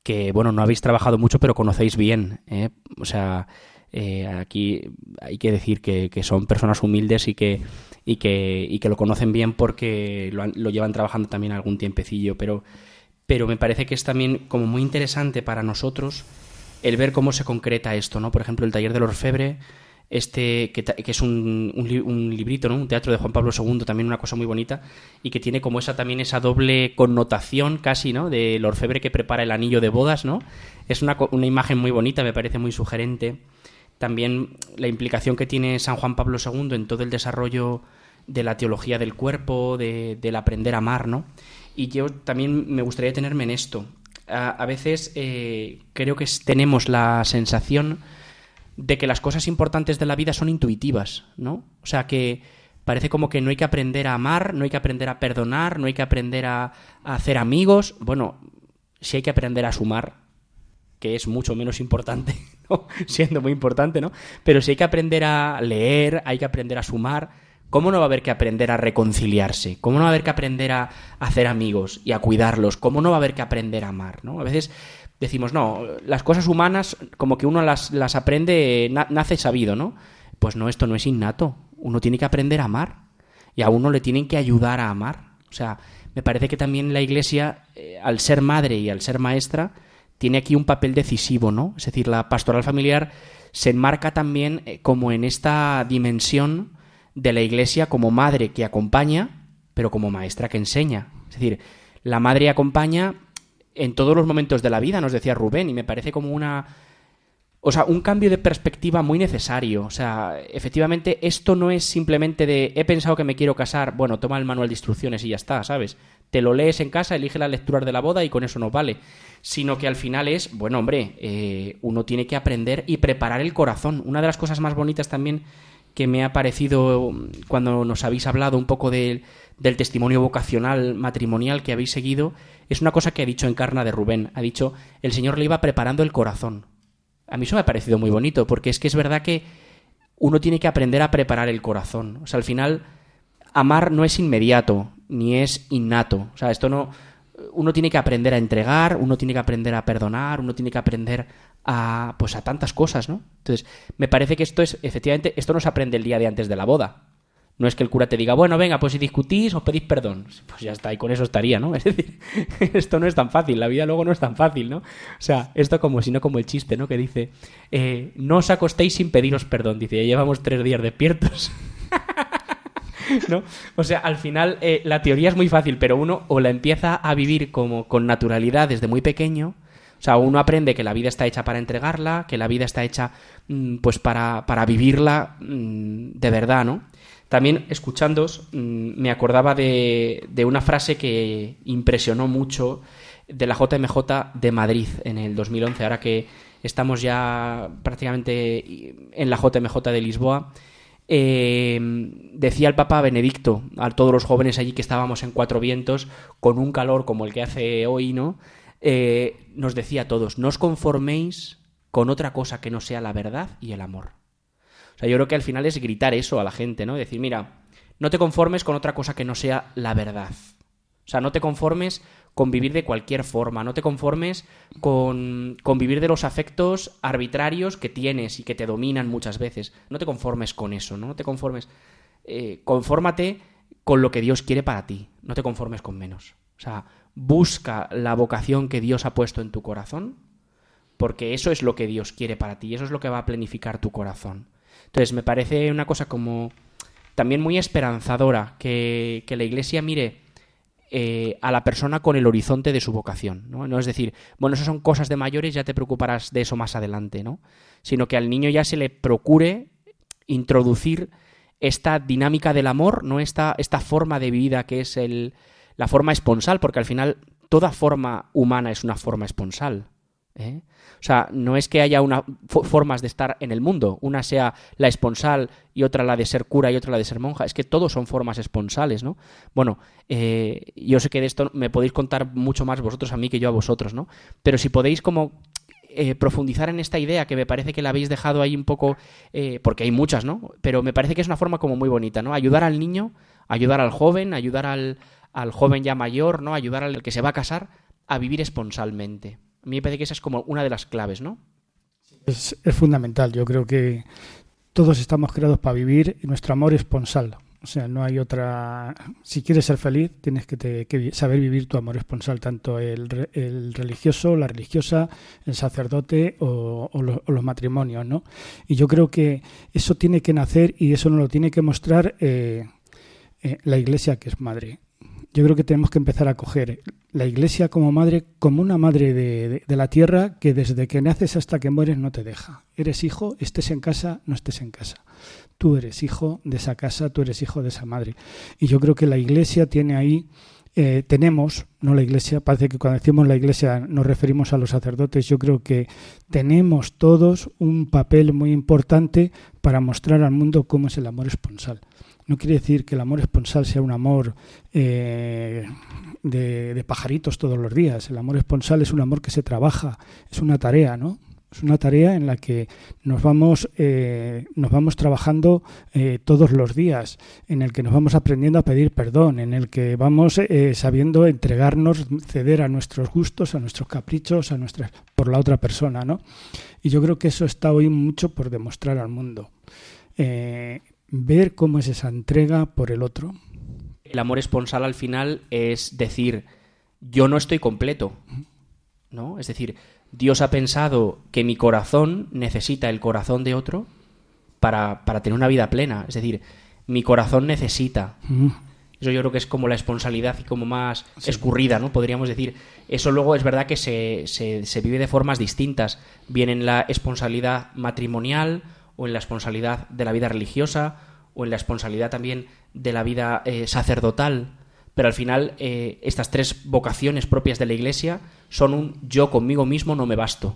[SPEAKER 2] que bueno, no habéis trabajado mucho, pero conocéis bien, ¿eh? O sea, eh, aquí hay que decir que, son personas humildes y que, y que, y que lo conocen bien porque lo, lo, llevan trabajando también algún tiempecillo, pero, pero me parece que es también como muy interesante para nosotros el ver cómo se concreta esto, ¿no? Por ejemplo, el taller del orfebre, este que, es un, un, librito, ¿no? Un teatro de Juan Pablo II, también una cosa muy bonita, y que tiene como esa también esa doble connotación casi, ¿no? Del orfebre que prepara el anillo de bodas, ¿no? Es una, una imagen muy bonita, me parece muy sugerente también la implicación que tiene San Juan Pablo II en todo el desarrollo de la teología del cuerpo, de, del aprender a amar, ¿no? Y yo también me gustaría tenerme en esto. A, veces eh, creo que tenemos la sensación de que las cosas importantes de la vida son intuitivas, ¿no? O sea, que parece como que no hay que aprender a amar, no hay que aprender a perdonar, no hay que aprender a, a hacer amigos. Bueno, sí hay que aprender a sumar, que es mucho menos importante, siendo muy importante, ¿no? Pero si hay que aprender a leer, hay que aprender a sumar, ¿cómo no va a haber que aprender a reconciliarse? ¿Cómo no va a haber que aprender a hacer amigos y a cuidarlos? ¿Cómo no va a haber que aprender a amar? ¿no? A veces decimos, no, las cosas humanas como que uno las, las aprende, nace sabido, ¿no? Pues no, esto no es innato. Uno tiene que aprender a amar y a uno le tienen que ayudar a amar. O sea, me parece que también la Iglesia, eh, al ser madre y al ser maestra, tiene aquí un papel decisivo, ¿no? Es decir, la pastoral familiar se enmarca también eh, como en esta dimensión de la Iglesia como madre que acompaña, pero como maestra que enseña. Es decir, la madre acompaña en todos los momentos de la vida, nos decía Rubén, y me parece como una... O sea, un cambio de perspectiva muy necesario. O sea, efectivamente, esto no es simplemente de he pensado que me quiero casar, bueno, toma el manual de instrucciones y ya está, ¿sabes? Te lo lees en casa, elige las lecturas de la boda y con eso nos vale sino que al final es, bueno, hombre, eh, uno tiene que aprender y preparar el corazón. Una de las cosas más bonitas también que me ha parecido cuando nos habéis hablado un poco del testimonio vocacional matrimonial que habéis seguido, es una cosa que ha dicho Encarna de Rubén. Ha dicho, el Señor le iba preparando el corazón. A mí eso me ha parecido muy bonito, porque es que es verdad que uno tiene que aprender a preparar el corazón. O sea, al final, amar no es inmediato, ni es innato. O sea, esto no uno tiene que aprender a entregar, uno tiene que aprender a perdonar, uno tiene que aprender a pues a tantas cosas, ¿no? Entonces, me parece que esto es efectivamente esto no se aprende el día de antes de la boda. No es que el cura te diga, bueno, venga, pues si discutís os pedís perdón. Pues ya está, y con eso estaría, ¿no? Es decir, esto no es tan fácil, la vida luego no es tan fácil, ¿no? O sea, esto como si no como el chiste, ¿no? Que dice, eh, no os acostéis sin pediros perdón. Dice, ya llevamos tres días despiertos. ¿No? O sea, al final eh, la teoría es muy fácil, pero uno o la empieza a vivir como con naturalidad desde muy pequeño, o sea, uno aprende que la vida está hecha para entregarla, que la vida está hecha mm, pues para, para vivirla mm, de verdad, ¿no? También escuchándos mm, me acordaba de, de, una frase que impresionó mucho de la JMJ de Madrid en el 2011, ahora que estamos ya prácticamente en la JMJ de Lisboa. Eh, decía el Papa Benedicto a todos los jóvenes allí que estábamos en Cuatro Vientos con un calor como el que hace hoy, ¿no? Eh, nos decía a todos, no os conforméis con otra cosa que no sea la verdad y el amor. O sea, yo creo que al final es gritar eso a la gente, ¿no? Decir, mira, no te conformes con otra cosa que no sea la verdad. O sea, no te conformes con vivir de cualquier forma, no te conformes con, con, vivir de los afectos arbitrarios que tienes y que te dominan muchas veces. No te conformes con eso, no, no te conformes. Eh, confórmate con lo que Dios quiere para ti, no te conformes con menos. O sea, busca la vocación que Dios ha puesto en tu corazón, porque eso es lo que Dios quiere para ti, eso es lo que va a planificar tu corazón. Entonces, me parece una cosa como también muy esperanzadora que, que la Iglesia mire eh, a la persona con el horizonte de su vocación. ¿no? ¿no? es decir, bueno, esas son cosas de mayores, ya te preocuparás de eso más adelante, ¿no? Sino que al niño ya se le procure introducir esta dinámica del amor, ¿no? Esta, esta forma de vida que es el, la forma esponsal, porque al final toda forma humana es una forma esponsal. ¿Eh? O sea, no es que haya una, formas de estar en el mundo, una sea la esponsal y otra la de ser cura y otra la de ser monja, es que todos son formas esponsales, ¿no? Bueno, eh, yo sé que de esto me podéis contar mucho más vosotros a mí que yo a vosotros, ¿no? Pero si podéis como eh, profundizar en esta idea que me parece que la habéis dejado ahí un poco, eh, porque hay muchas, ¿no? Pero me parece que es una forma como muy bonita, ¿no? Ayudar al niño, ayudar al joven, ayudar al, al joven ya mayor, ¿no? Ayudar al que se va a casar a vivir esponsalmente. A mí me parece que esa es como una de las claves, ¿no?
[SPEAKER 5] Es, es fundamental. Yo creo que todos estamos creados para vivir y nuestro amor esponsal. O sea, no hay otra. Si quieres ser feliz, tienes que, te, que saber vivir tu amor esponsal, tanto el, el, religioso, la religiosa, el sacerdote o, los matrimonios, ¿no? Y yo creo que eso tiene que nacer y eso nos lo tiene que mostrar eh, eh, la Iglesia, que es madre yo creo que tenemos que empezar a coger la iglesia como madre, como una madre de, la tierra que desde que naces hasta que mueres no te deja. Eres hijo, estés en casa, no estés en casa. Tú eres hijo de esa casa, tú eres hijo de esa madre. Y yo creo que la iglesia tiene ahí, eh, tenemos, no la iglesia, parece que cuando decimos la iglesia nos referimos a los sacerdotes, yo creo que tenemos todos un papel muy importante para mostrar al mundo cómo es el amor esponsal no quiere decir que el amor esponsal sea un amor eh, de, pajaritos todos los días. El amor esponsal es un amor que se trabaja, es una tarea, ¿no? Es una tarea en la que nos vamos, eh, nos vamos trabajando eh, todos los días, en el que nos vamos aprendiendo a pedir perdón, en el que vamos sabiendo entregarnos, ceder a nuestros gustos, a nuestros caprichos, a nuestras por la otra persona, ¿no? Y yo creo que eso está hoy mucho por demostrar al mundo. Ver cómo es esa entrega por el otro.
[SPEAKER 2] El amor esponsal al final es decir, yo no estoy completo, ¿no? Es decir, Dios ha pensado que mi corazón necesita el corazón de otro para, para tener una vida plena. Es decir, mi corazón necesita. Mm. Eso yo creo que es como la esponsalidad y como más sí. escurrida, ¿no? Podríamos decir. Eso luego es verdad que se, se, se vive de formas distintas. Bien en la esponsalidad matrimonial, o en la esponsalidad de la vida religiosa, o en la esponsalidad también de la vida eh, sacerdotal. Pero al final, eh, estas tres vocaciones propias de la Iglesia son un yo conmigo mismo no me basto.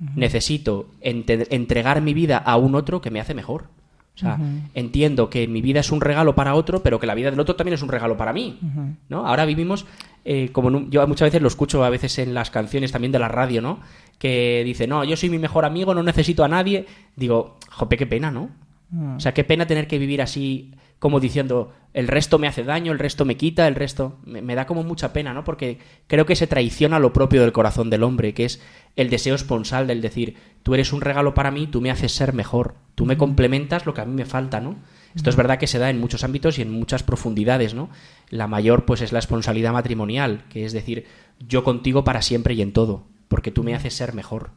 [SPEAKER 2] Uh -huh. Necesito ent entregar mi vida a un otro que me hace mejor. O sea, uh -huh. entiendo que mi vida es un regalo para otro, pero que la vida del otro también es un regalo para mí. Uh -huh. ¿no? Ahora vivimos, eh, como un, yo muchas veces lo escucho a veces en las canciones también de la radio, ¿no? Que dice, no, yo soy mi mejor amigo, no necesito a nadie. Digo, jope, qué pena, ¿no? O sea, qué pena tener que vivir así, como diciendo, el resto me hace daño, el resto me quita, el resto. Me, da como mucha pena, ¿no? Porque creo que se traiciona lo propio del corazón del hombre, que es el deseo esponsal del decir, tú eres un regalo para mí, tú me haces ser mejor, tú me complementas lo que a mí me falta, ¿no? Esto es verdad que se da en muchos ámbitos y en muchas profundidades, ¿no? La mayor, pues, es la esponsalidad matrimonial, que es decir, yo contigo para siempre y en todo, porque tú me haces ser mejor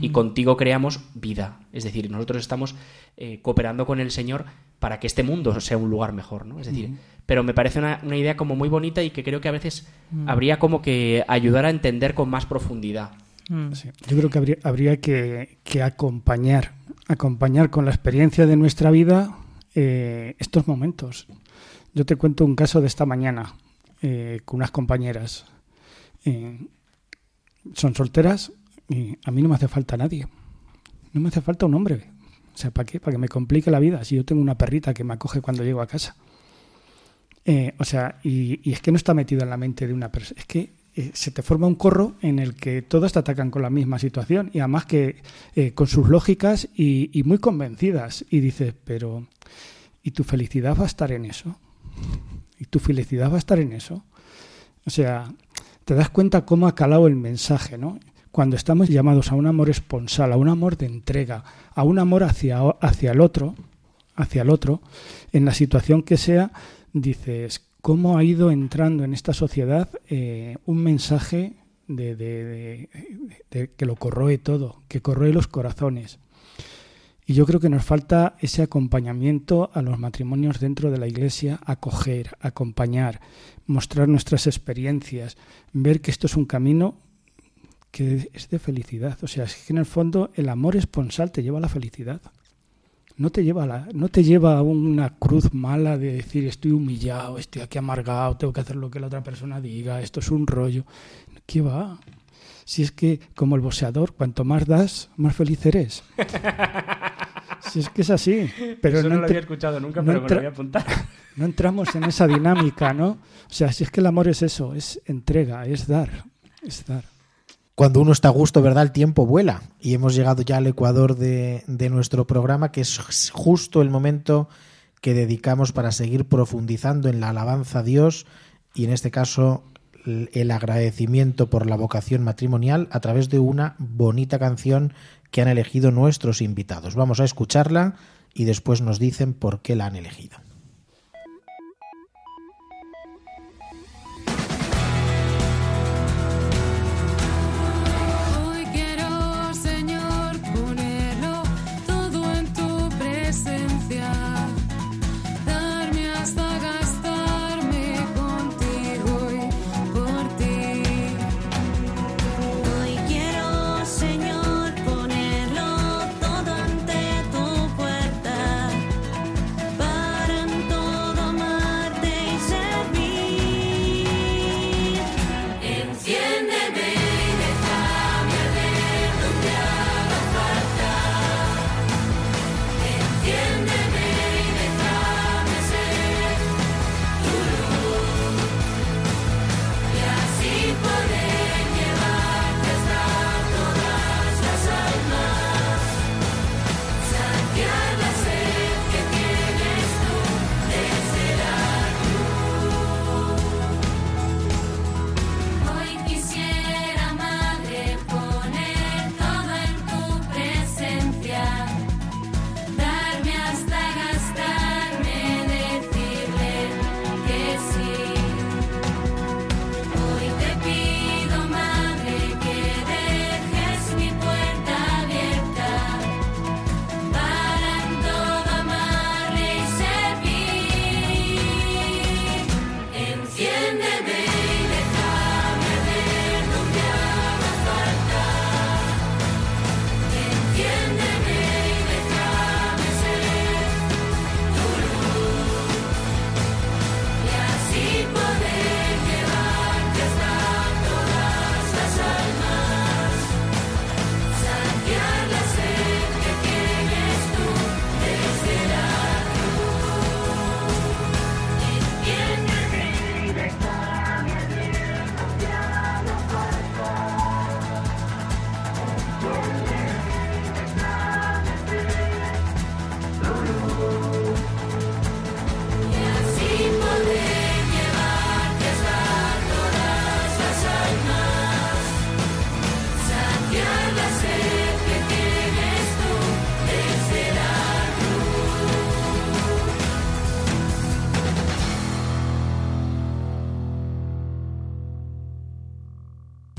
[SPEAKER 2] y contigo creamos vida. Es decir, nosotros estamos eh, cooperando con el Señor para que este mundo sea un lugar mejor, ¿no? Es decir, pero me parece una, idea como muy bonita y que creo que a veces habría como que ayudar a entender con más profundidad.
[SPEAKER 5] Yo creo que habría, habría que, acompañar, acompañar con la experiencia de nuestra vida eh, estos momentos. Yo te cuento un caso de esta mañana eh, con unas compañeras. son solteras, a mí no me hace falta nadie. No me hace falta un hombre. O sea, ¿para qué? Para que me complique la vida. Si yo tengo una perrita que me acoge cuando llego a casa. Eh, o sea, y, es que no está metido en la mente de una persona. Es que eh, se te forma un corro en el que todas te atacan con la misma situación y además que eh, con sus lógicas y, y muy convencidas. Y dices, pero ¿y tu felicidad va a estar en eso? ¿Y tu felicidad va a estar en eso? O sea, te das cuenta cómo ha calado el mensaje, ¿no? Cuando estamos llamados a un amor esponsal, a un amor de entrega, a un amor hacia, hacia el otro, hacia el otro, en la situación que sea, dices, ¿cómo ha ido entrando en esta sociedad eh, un mensaje de, que lo corroe todo, que corroe los corazones? Y yo creo que nos falta ese acompañamiento a los matrimonios dentro de la iglesia, acoger, acompañar, mostrar nuestras experiencias, ver que esto es un camino que es de felicidad. O sea, es que en el fondo el amor esponsal te lleva a la felicidad. No te lleva a, la, no te lleva a una cruz mala de decir estoy humillado, estoy aquí amargado, tengo que hacer lo que la otra persona diga, esto es un rollo. ¿Qué va? Si es que, como el boxeador, cuanto más das, más feliz eres. Si es que es así. Pero
[SPEAKER 2] no, lo había escuchado nunca, pero me lo voy a apuntar.
[SPEAKER 5] No entramos en esa dinámica, ¿no? O sea, si es que el amor es eso, es entrega, es dar, es dar
[SPEAKER 3] cuando uno está a gusto, ¿verdad? El tiempo vuela. Y hemos llegado ya al ecuador de, nuestro programa, que es justo el momento que dedicamos para seguir profundizando en la alabanza a Dios y en este caso el agradecimiento por la vocación matrimonial a través de una bonita canción que han elegido nuestros invitados. Vamos a escucharla y después nos dicen por qué la han elegido.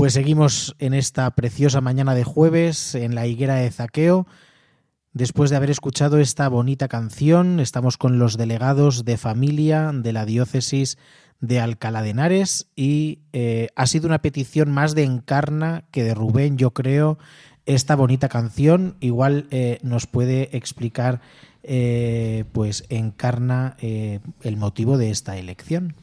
[SPEAKER 3] Pues seguimos en esta preciosa mañana de jueves en la higuera de Zaqueo. Después de haber escuchado esta bonita canción, estamos con los delegados de familia de la diócesis de Alcalá de Henares y eh, ha sido una petición más de Encarna que de Rubén, yo creo, esta bonita canción. Igual eh, nos puede explicar, eh, pues, Encarna el motivo de esta elección.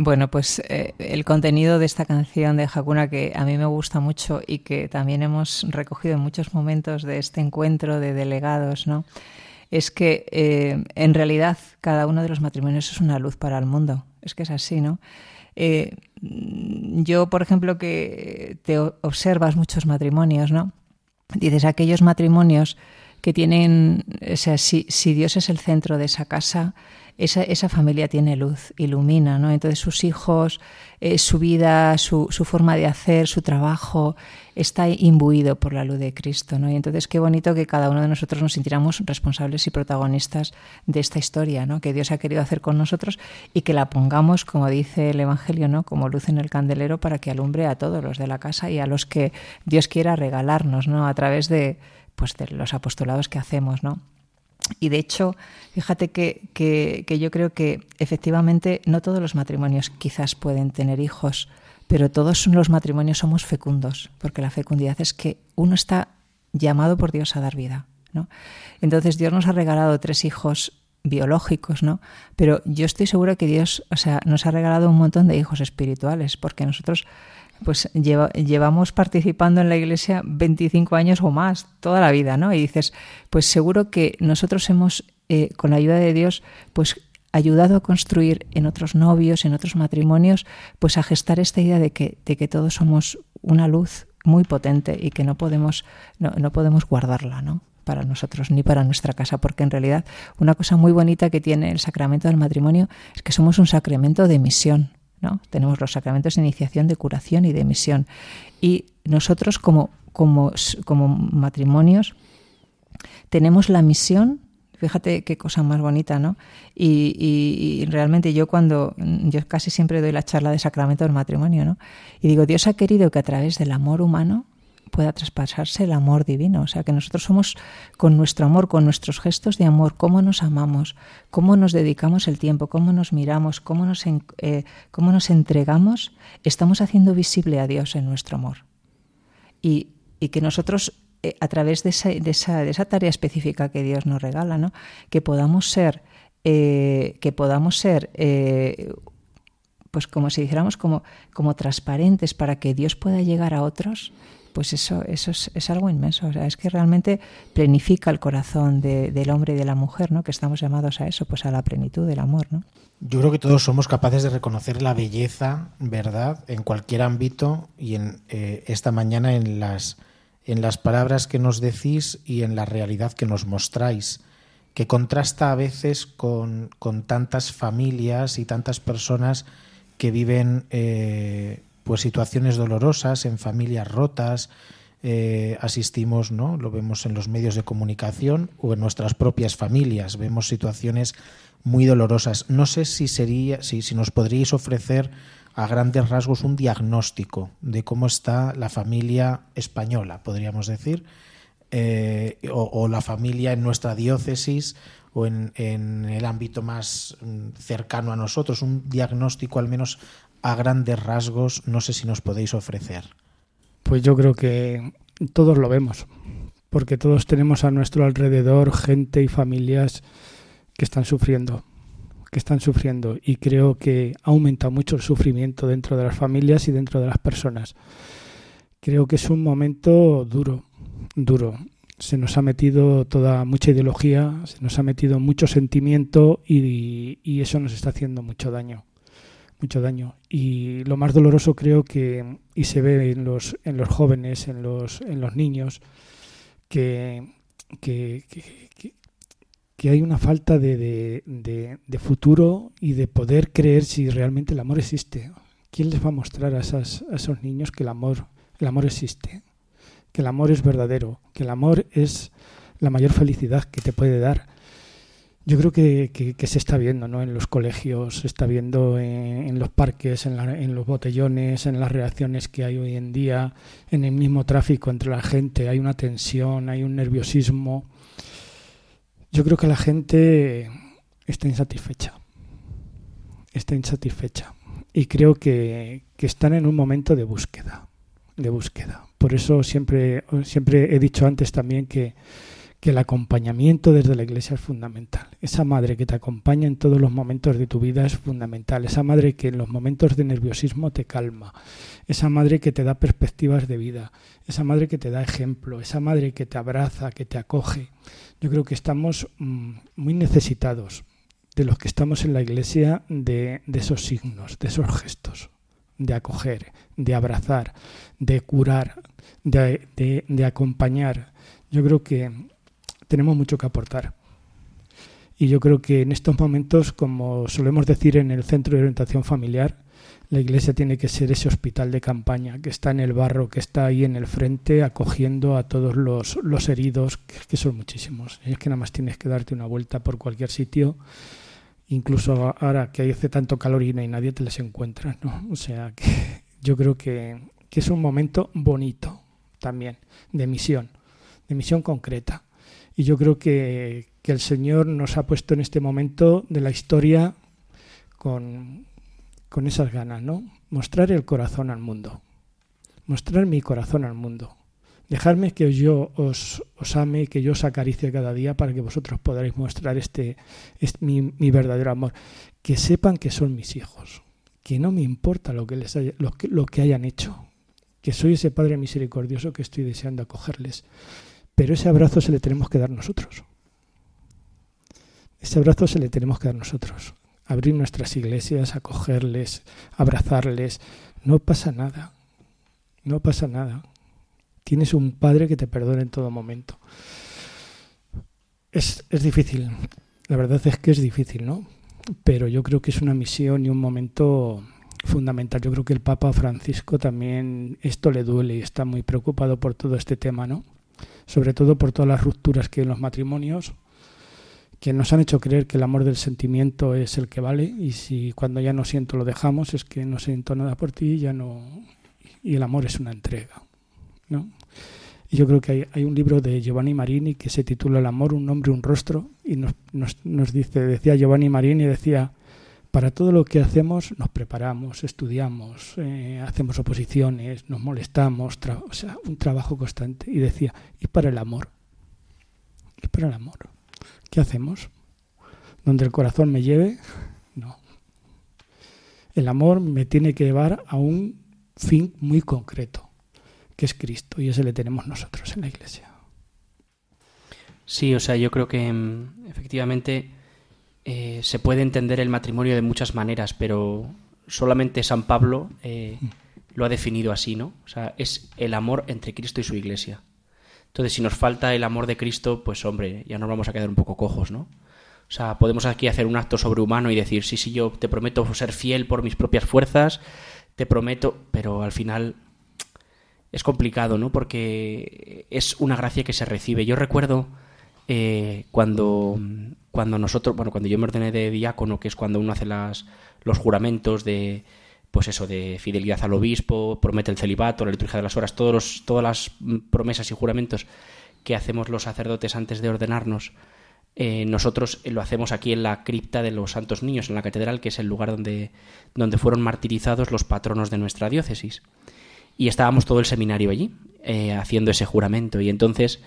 [SPEAKER 4] Bueno, pues eh, el contenido de esta canción de Hakuna que a mí me gusta mucho y que también hemos recogido en muchos momentos de este encuentro de delegados, ¿no? Es que eh, en realidad cada uno de los matrimonios es una luz para el mundo. Es que es así, ¿no? Eh, yo, por ejemplo, que te observas muchos matrimonios, ¿no? Dices aquellos matrimonios que tienen, o sea, si, si Dios es el centro de esa casa, esa, esa familia tiene luz, ilumina, ¿no? Entonces sus hijos, eh, su vida, su, su, forma de hacer, su trabajo, está imbuido por la luz de Cristo, ¿no? Y entonces qué bonito que cada uno de nosotros nos sintiéramos responsables y protagonistas de esta historia, ¿no? Que Dios ha querido hacer con nosotros y que la pongamos, como dice el Evangelio, ¿no? Como luz en el candelero para que alumbre a todos los de la casa y a los que Dios quiera regalarnos, ¿no? A través de, pues, de los apostolados que hacemos, ¿no? Y de hecho, fíjate que, que, yo creo que efectivamente no todos los matrimonios quizás pueden tener hijos, pero todos los matrimonios somos fecundos, porque la fecundidad es que uno está llamado por Dios a dar vida. ¿no? Entonces Dios nos ha regalado tres hijos biológicos, ¿no? Pero yo estoy segura que Dios, o sea, nos ha regalado un montón de hijos espirituales, porque nosotros pues llevamos participando en la iglesia 25 años o más, toda la vida, ¿no? Y dices, pues seguro que nosotros hemos, eh, con la ayuda de Dios, pues ayudado a construir en otros novios, en otros matrimonios, pues a gestar esta idea de que, de que todos somos una luz muy potente y que no podemos, no, no podemos guardarla, ¿no? para nosotros ni para nuestra casa, porque en realidad una cosa muy bonita que tiene el sacramento del matrimonio es que somos un sacramento de misión. ¿No? Tenemos los sacramentos de iniciación, de curación y de misión. Y nosotros como, como, como matrimonios tenemos la misión Fíjate qué cosa más bonita, ¿no? Y, y, realmente yo cuando, yo casi siempre doy la charla de sacramento del matrimonio, ¿no? Y digo, Dios ha querido que a través del amor humano pueda traspasarse el amor divino. O sea, que nosotros somos con nuestro amor, con nuestros gestos de amor, cómo nos amamos, cómo nos dedicamos el tiempo, cómo nos miramos, cómo nos, eh, cómo nos entregamos, estamos haciendo visible a Dios en nuestro amor. Y, y que nosotros, eh, a través de esa, de, esa, de esa, tarea específica que Dios nos regala, ¿no? que podamos ser, eh, que podamos ser pues como si dijéramos como, como transparentes para que Dios pueda llegar a otros, pues eso, eso es, algo inmenso. Es que realmente plenifica el corazón del hombre y de la mujer, ¿no? Que estamos llamados a eso, pues a la plenitud del amor, ¿no?
[SPEAKER 3] Yo creo que todos somos capaces de reconocer la belleza, ¿verdad?, en cualquier ámbito y en eh, esta mañana en las, en las palabras que nos decís y en la realidad que nos mostráis, que contrasta a veces con, con tantas familias y tantas personas que viven eh, pues situaciones dolorosas en familias rotas, eh, asistimos, ¿no? Lo vemos en los medios de comunicación o en nuestras propias familias. Vemos situaciones muy dolorosas. No sé si sería, si, nos podríais ofrecer a grandes rasgos un diagnóstico de cómo está la familia española, podríamos decir, eh, o, la familia en nuestra diócesis o en, en, el ámbito más mm, cercano a nosotros, un diagnóstico al menos a grandes rasgos no sé si nos podéis ofrecer?
[SPEAKER 5] Pues yo creo que todos lo vemos, porque todos tenemos a nuestro alrededor gente y familias que están sufriendo, que están sufriendo y creo que aumenta mucho el sufrimiento dentro de las familias y dentro de las personas. Creo que es un momento duro, duro. Se nos ha metido toda mucha ideología, se nos ha metido mucho sentimiento y, y eso nos está haciendo mucho daño mucho daño. Y lo más doloroso creo que, y se ve en los, en los jóvenes, en los, en los niños, que, que, que, hay una falta de, de, de, futuro y de poder creer si realmente el amor existe. ¿Quién les va a mostrar a, esas, a esos niños que el amor, el amor existe? Que el amor es verdadero, que el amor es la mayor felicidad que te puede dar yo creo que, que, se está viendo ¿no? en los colegios, se está viendo en, los parques, en, en, los botellones, en las reacciones que hay hoy en día, en el mismo tráfico entre la gente. Hay una tensión, hay un nerviosismo. Yo creo que la gente está insatisfecha. Está insatisfecha. Y creo que, que están en un momento de búsqueda. De búsqueda. Por eso siempre, siempre he dicho antes también que que el acompañamiento desde la iglesia es fundamental. Esa madre que te acompaña en todos los momentos de tu vida es fundamental. Esa madre que en los momentos de nerviosismo te calma. Esa madre que te da perspectivas de vida. Esa madre que te da ejemplo. Esa madre que te abraza, que te acoge. Yo creo que estamos mm, muy necesitados de los que estamos en la iglesia de, esos signos, de esos gestos de acoger, de abrazar, de curar, de, de acompañar. Yo creo que tenemos mucho que aportar. Y yo creo que en estos momentos, como solemos decir en el Centro de Orientación Familiar, la Iglesia tiene que ser ese hospital de campaña que está en el barro, que está ahí en el frente, acogiendo a todos los, heridos, que, son muchísimos. es que nada más tienes que darte una vuelta por cualquier sitio, incluso ahora que hace tanto calor y nadie, te les encuentras. ¿no? O sea, que yo creo que es un momento bonito también, de misión, de misión concreta. Y yo creo que, el Señor nos ha puesto en este momento de la historia con, esas ganas, ¿no? Mostrar el corazón al mundo. Mostrar mi corazón al mundo. Dejarme que yo os, os ame, que yo os acaricie cada día para que vosotros podáis mostrar este, mi, verdadero amor. Que sepan que son mis hijos, que no me importa lo que, les lo, que, lo que hayan hecho, que soy ese Padre misericordioso que estoy deseando acogerles. Pero ese abrazo se le tenemos que dar nosotros. Ese abrazo se le tenemos que dar nosotros. Abrir nuestras iglesias, acogerles, abrazarles. No pasa nada. No pasa nada. Tienes un padre que te perdona en todo momento. Es, es difícil. La verdad es que es difícil, ¿no? Pero yo creo que es una misión y un momento fundamental. Yo creo que el Papa Francisco también esto le duele y está muy preocupado por todo este tema, ¿no? Sobre todo por todas las rupturas que hay en los matrimonios, que nos han hecho creer que el amor del sentimiento es el que vale y si cuando ya no siento lo dejamos es que no siento nada por ti ya no y el amor es una entrega, ¿no? Yo creo que hay, hay, un libro de Giovanni Marini que se titula El amor, un nombre, un rostro y nos, nos, nos dice, decía Giovanni Marini, decía para todo lo que hacemos nos preparamos, estudiamos, eh, hacemos oposiciones, nos molestamos, un trabajo constante. Y decía, ¿y para el amor? ¿Y para el amor? ¿Qué hacemos? ¿Donde el corazón me lleve? No. El amor me tiene que llevar a un fin muy concreto, que es Cristo, y ese le tenemos nosotros en la Iglesia.
[SPEAKER 2] Sí, o sea, yo creo que mm, efectivamente eh, se puede entender el matrimonio de muchas maneras, pero solamente San Pablo eh, lo ha definido así, ¿no? O sea, es el amor entre Cristo y su iglesia. Entonces, si nos falta el amor de Cristo, pues hombre, ya nos vamos a quedar un poco cojos, ¿no? O sea, podemos aquí hacer un acto sobrehumano y decir, sí, sí, yo te prometo ser fiel por mis propias fuerzas, te prometo, pero al final es complicado, ¿no? Porque es una gracia que se recibe. Yo recuerdo eh, cuando, cuando nosotros, bueno, cuando yo me ordené de diácono, que es cuando uno hace las, los juramentos de, pues eso, de fidelidad al obispo, promete el celibato, la liturgia de las horas, todos los, todas las promesas y juramentos que hacemos los sacerdotes antes de ordenarnos, eh, nosotros lo hacemos aquí en la cripta de los Santos Niños, en la catedral, que es el lugar donde, donde fueron martirizados los patronos de nuestra diócesis. Y estábamos todo el seminario allí, eh, haciendo ese juramento. Y entonces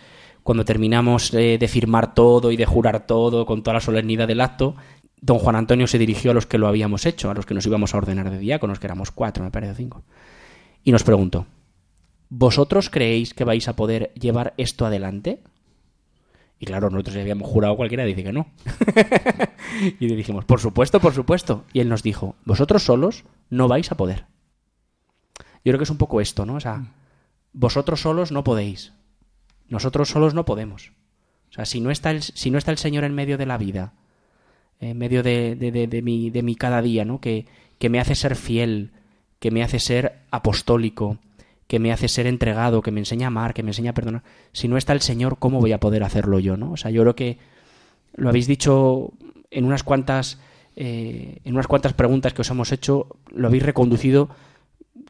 [SPEAKER 2] cuando terminamos de firmar todo y de jurar todo con toda la solemnidad del acto, don Juan Antonio se dirigió a los que lo habíamos hecho, a los que nos íbamos a ordenar de diáconos, que éramos cuatro, me parece cinco, y nos preguntó, ¿vosotros creéis que vais a poder llevar esto adelante? Y claro, nosotros ya habíamos jurado, cualquiera dice que no. y le dijimos, por supuesto, por supuesto. Y él nos dijo, vosotros solos no vais a poder. Yo creo que es un poco esto, ¿no? O sea, vosotros solos no podéis. Nosotros solos no podemos. O sea, si no está el, si no está el Señor en medio de la vida, en medio de, de, de, mi, de mi cada día, ¿no? Que, que me hace ser fiel, que me hace ser apostólico, que me hace ser entregado, que me enseña a amar, que me enseña a perdonar. Si no está el Señor, ¿cómo voy a poder hacerlo yo, no? O sea, yo creo que lo habéis dicho en unas cuantas eh, en unas cuantas preguntas que os hemos hecho, lo habéis reconducido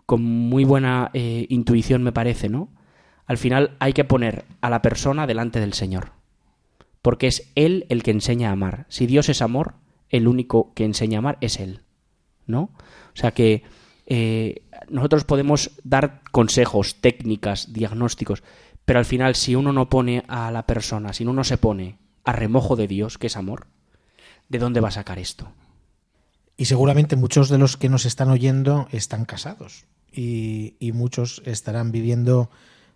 [SPEAKER 2] con muy buena eh, intuición, me parece, ¿no? Al final hay que poner a la persona delante del Señor, porque es Él el que enseña a amar. Si Dios es amor, el único que enseña a amar es Él, ¿no? O sea que eh, nosotros podemos dar consejos, técnicas, diagnósticos, pero al final si uno no pone a la persona, si uno no se pone a remojo de Dios, que es amor, ¿de dónde va a sacar esto?
[SPEAKER 3] Y seguramente muchos de los que nos están oyendo están casados y, muchos estarán viviendo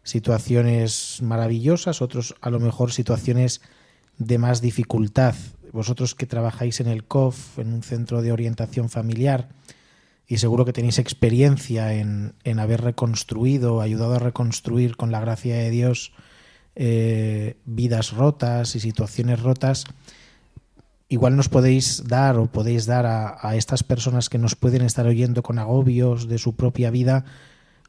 [SPEAKER 3] situaciones maravillosas, otros a lo mejor situaciones de más dificultad. Vosotros que trabajáis en el COF, en un centro de orientación familiar, y seguro que tenéis experiencia en, en haber reconstruido, ayudado a reconstruir con la gracia de Dios eh, vidas rotas y situaciones rotas, igual nos podéis dar o podéis dar a, estas personas que nos pueden estar oyendo con agobios de su propia vida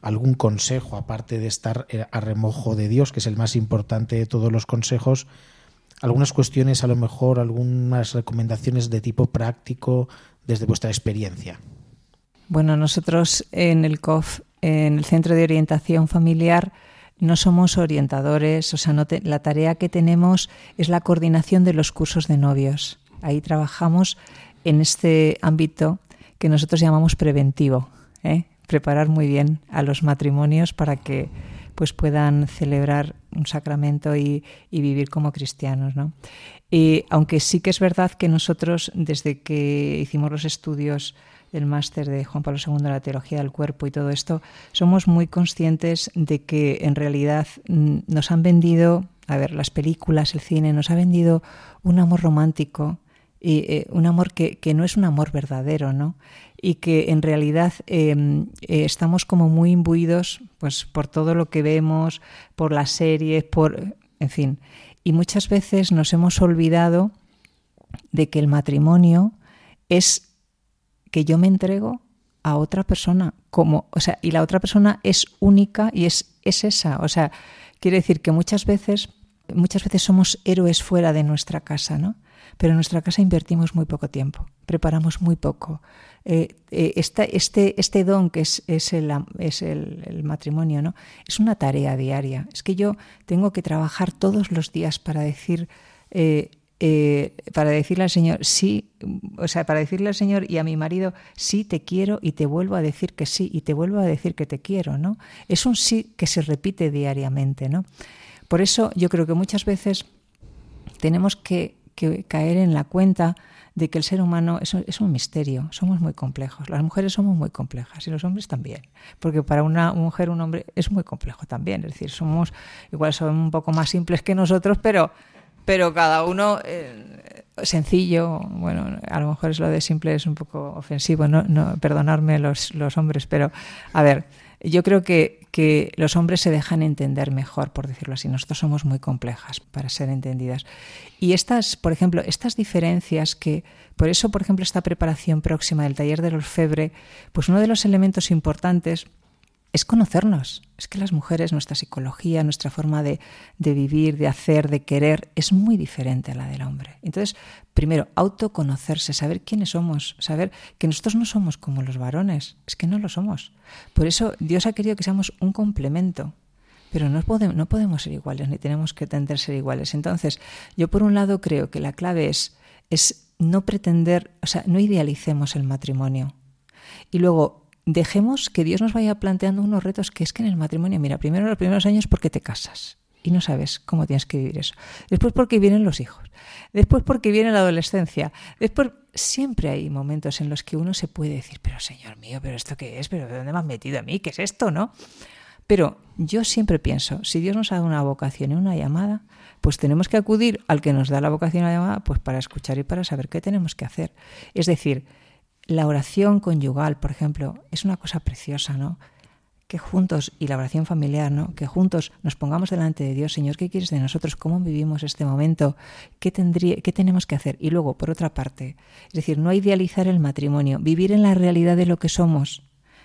[SPEAKER 3] algún consejo, aparte de estar eh, a remojo de Dios, que es el más importante de todos los consejos, algunas cuestiones, a lo mejor algunas recomendaciones de tipo práctico desde vuestra experiencia.
[SPEAKER 4] Bueno, nosotros en el COF, en el Centro de Orientación Familiar, no somos orientadores, o sea, la tarea que tenemos es la coordinación de los cursos de novios. Ahí trabajamos en este ámbito que nosotros llamamos preventivo, ¿eh? Preparar muy bien a los matrimonios para que pues puedan celebrar un sacramento y, vivir como cristianos. ¿no? Y aunque sí que es verdad que nosotros, desde que hicimos los estudios del máster de Juan Pablo II de la teología del cuerpo y todo esto, somos muy conscientes de que en realidad mm, nos han vendido, a ver, las películas, el cine, nos ha vendido un amor romántico y eh, un amor que, no es un amor verdadero, ¿no? Y que en realidad em, eh, estamos como muy imbuidos pues, por todo lo que vemos, por las series, por. en fin. Y muchas veces nos hemos olvidado de que el matrimonio es que yo me entrego a otra persona como, o sea, y la otra persona es única y es, es esa. O sea, quiere decir que muchas veces, muchas veces somos héroes fuera de nuestra casa, ¿no? Pero en nuestra casa invertimos muy poco tiempo, preparamos muy poco. Eh, eh, este, este, don que es, el, matrimonio, ¿no? Es una tarea diaria. Es que yo tengo que trabajar todos los días para decir, eh, para decirle al Señor sí, o sea, para decirle al Señor y a mi marido sí te quiero y te vuelvo a decir que sí y te vuelvo a decir que te quiero, ¿no? Es un sí que se repite diariamente, ¿no? Por eso yo creo que muchas veces tenemos que que caer en la cuenta de que el ser humano es, es, un misterio, somos muy complejos. Las mujeres somos muy complejas y los hombres también, porque para una mujer un hombre es muy complejo también, es decir, somos igual son un poco más simples que nosotros, pero pero cada uno eh, sencillo, bueno, a lo mejor es lo de simple es un poco ofensivo, no, no perdonarme los, los hombres, pero a ver, yo creo que, que los hombres se dejan entender mejor, por decirlo así. Nosotros somos muy complejas para ser entendidas. Y estas, por ejemplo, estas diferencias que, por eso, por ejemplo, esta preparación próxima del taller de los febre, pues uno de los elementos importantes es conocernos. Es que las mujeres, nuestra psicología, nuestra forma de, vivir, de hacer, de querer, es muy diferente a la del hombre. Entonces, primero, autoconocerse, saber quiénes somos, saber que nosotros no somos como los varones, es que no lo somos. Por eso Dios ha querido que seamos un complemento. Pero no podemos, no podemos ser iguales, ni tenemos que tender a ser iguales. Entonces, yo por un lado creo que la clave es, es no pretender, o sea, no idealicemos el matrimonio. Y luego, dejemos que Dios nos vaya planteando unos retos que es que en el matrimonio, mira, primero los primeros años porque te casas y no sabes cómo tienes que vivir eso. Después porque vienen los hijos. Después porque viene la adolescencia. Después siempre hay momentos en los que uno se puede decir, pero Señor mío, pero esto qué es, pero ¿de dónde me has metido a mí? ¿Qué es esto, no? Pero yo siempre pienso, si Dios nos ha dado una vocación y una llamada, pues tenemos que acudir al que nos da la vocación y la llamada, pues para escuchar y para saber qué tenemos que hacer. Es decir, la oración conyugal, por ejemplo, es una cosa preciosa, ¿no? Que juntos, y la oración familiar, ¿no? Que juntos nos pongamos delante de Dios, Señor, ¿qué quieres de nosotros? ¿Cómo vivimos este momento? ¿Qué, tendría, qué tenemos que hacer? Y luego, por otra parte, es decir, no idealizar el matrimonio, vivir en la realidad de lo que somos,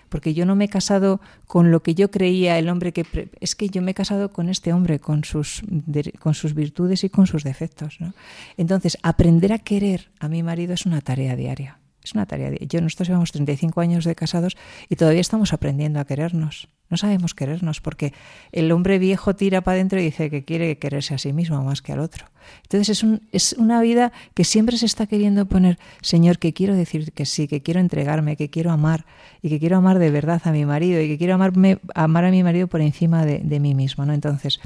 [SPEAKER 4] porque yo no me he casado con lo que yo creía el hombre que... Es que yo me he casado con este hombre, con sus, con sus virtudes y con sus defectos. ¿no? Entonces, aprender a querer a mi marido es una tarea diaria. Es una tarea. Yo, nosotros llevamos 35 años de casados y todavía estamos aprendiendo a querernos. No sabemos querernos porque el hombre viejo tira para adentro y dice que quiere quererse a sí mismo más que al otro. Entonces es, un, es una vida que siempre se está queriendo poner, Señor, que quiero decir que sí, que quiero entregarme, que quiero amar y que quiero amar de verdad a mi marido y que quiero amarme, amar a mi marido por encima de, de mí mismo. ¿no? Entonces,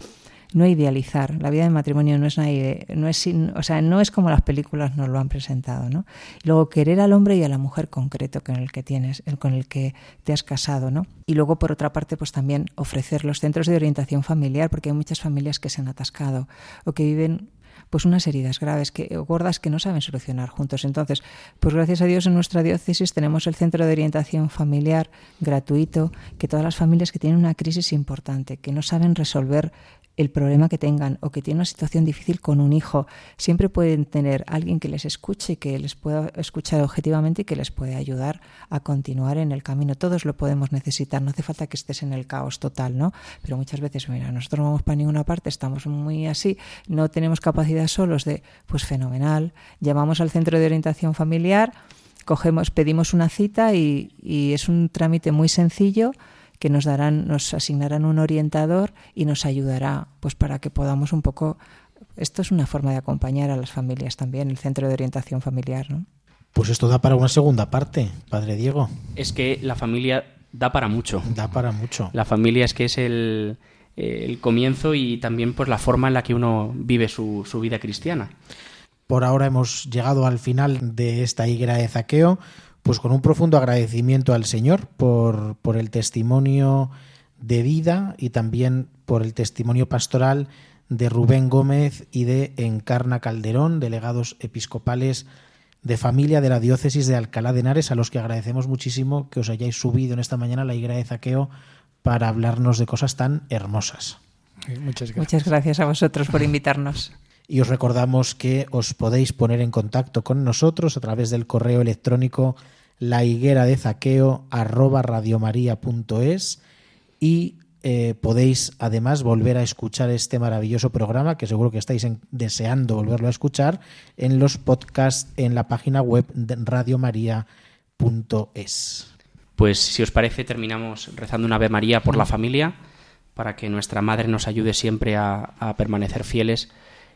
[SPEAKER 4] no idealizar. La vida de matrimonio no es, no es, o sea, no es como las películas nos lo han presentado, ¿no? Luego querer al hombre y a la mujer concreto con el que tienes, con el que te has casado, ¿no? Y luego por otra parte, pues también ofrecer los centros de orientación familiar, porque hay muchas familias que se han atascado o que viven pues unas heridas graves que, o gordas que no saben solucionar juntos. Entonces, pues gracias a Dios en nuestra diócesis tenemos el centro de orientación familiar gratuito, que todas las familias que tienen una crisis importante, que no saben resolver el problema que tengan o que tienen una situación difícil con un hijo, siempre pueden tener alguien que les escuche, que les pueda escuchar objetivamente y que les puede ayudar a continuar en el camino. Todos lo podemos necesitar, no hace falta que estés en el caos total, ¿no? Pero muchas veces, mira, nosotros no vamos para ninguna parte, estamos muy así, no tenemos capacidad solos de, pues fenomenal, llamamos al centro de orientación familiar, cogemos, pedimos una cita y, y es un trámite muy sencillo que nos darán, nos asignarán un orientador y nos ayudará, pues para que podamos un poco. Esto es una forma de acompañar a las familias también, el centro de orientación familiar, ¿no?
[SPEAKER 3] Pues esto da para una segunda parte, padre Diego.
[SPEAKER 2] Es que la familia da para mucho.
[SPEAKER 3] Da para mucho.
[SPEAKER 2] La familia es que es el, el comienzo y también pues la forma en la que uno vive su, su vida cristiana.
[SPEAKER 3] Por ahora hemos llegado al final de esta higuera de zaqueo pues con un profundo agradecimiento al Señor por, por el testimonio de vida y también por el testimonio pastoral de Rubén Gómez y de Encarna Calderón, delegados episcopales de familia de la diócesis de Alcalá de Henares, a los que agradecemos muchísimo que os hayáis subido en esta mañana a la higuera de Zaqueo para hablarnos de cosas tan hermosas.
[SPEAKER 5] Muchas gracias.
[SPEAKER 4] Muchas gracias a vosotros por invitarnos.
[SPEAKER 3] Y os recordamos que os podéis poner en contacto con nosotros a través del correo electrónico la higuera de zaqueo arroba radiomaria.es y eh, podéis además volver a escuchar este maravilloso programa que seguro que estáis deseando volverlo a escuchar en los podcasts en la página web de radiomaria.es.
[SPEAKER 2] Pues si os parece terminamos rezando una Ave María por la familia para que nuestra Madre nos ayude siempre a, a permanecer fieles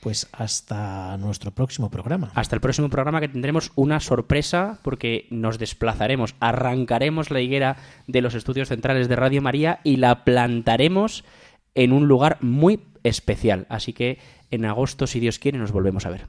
[SPEAKER 3] pues hasta nuestro próximo programa.
[SPEAKER 2] Hasta el próximo programa que tendremos una sorpresa porque nos desplazaremos, arrancaremos la higuera de los estudios centrales de Radio María y la plantaremos en un lugar muy especial. Así que en agosto, si Dios quiere, nos volvemos a ver.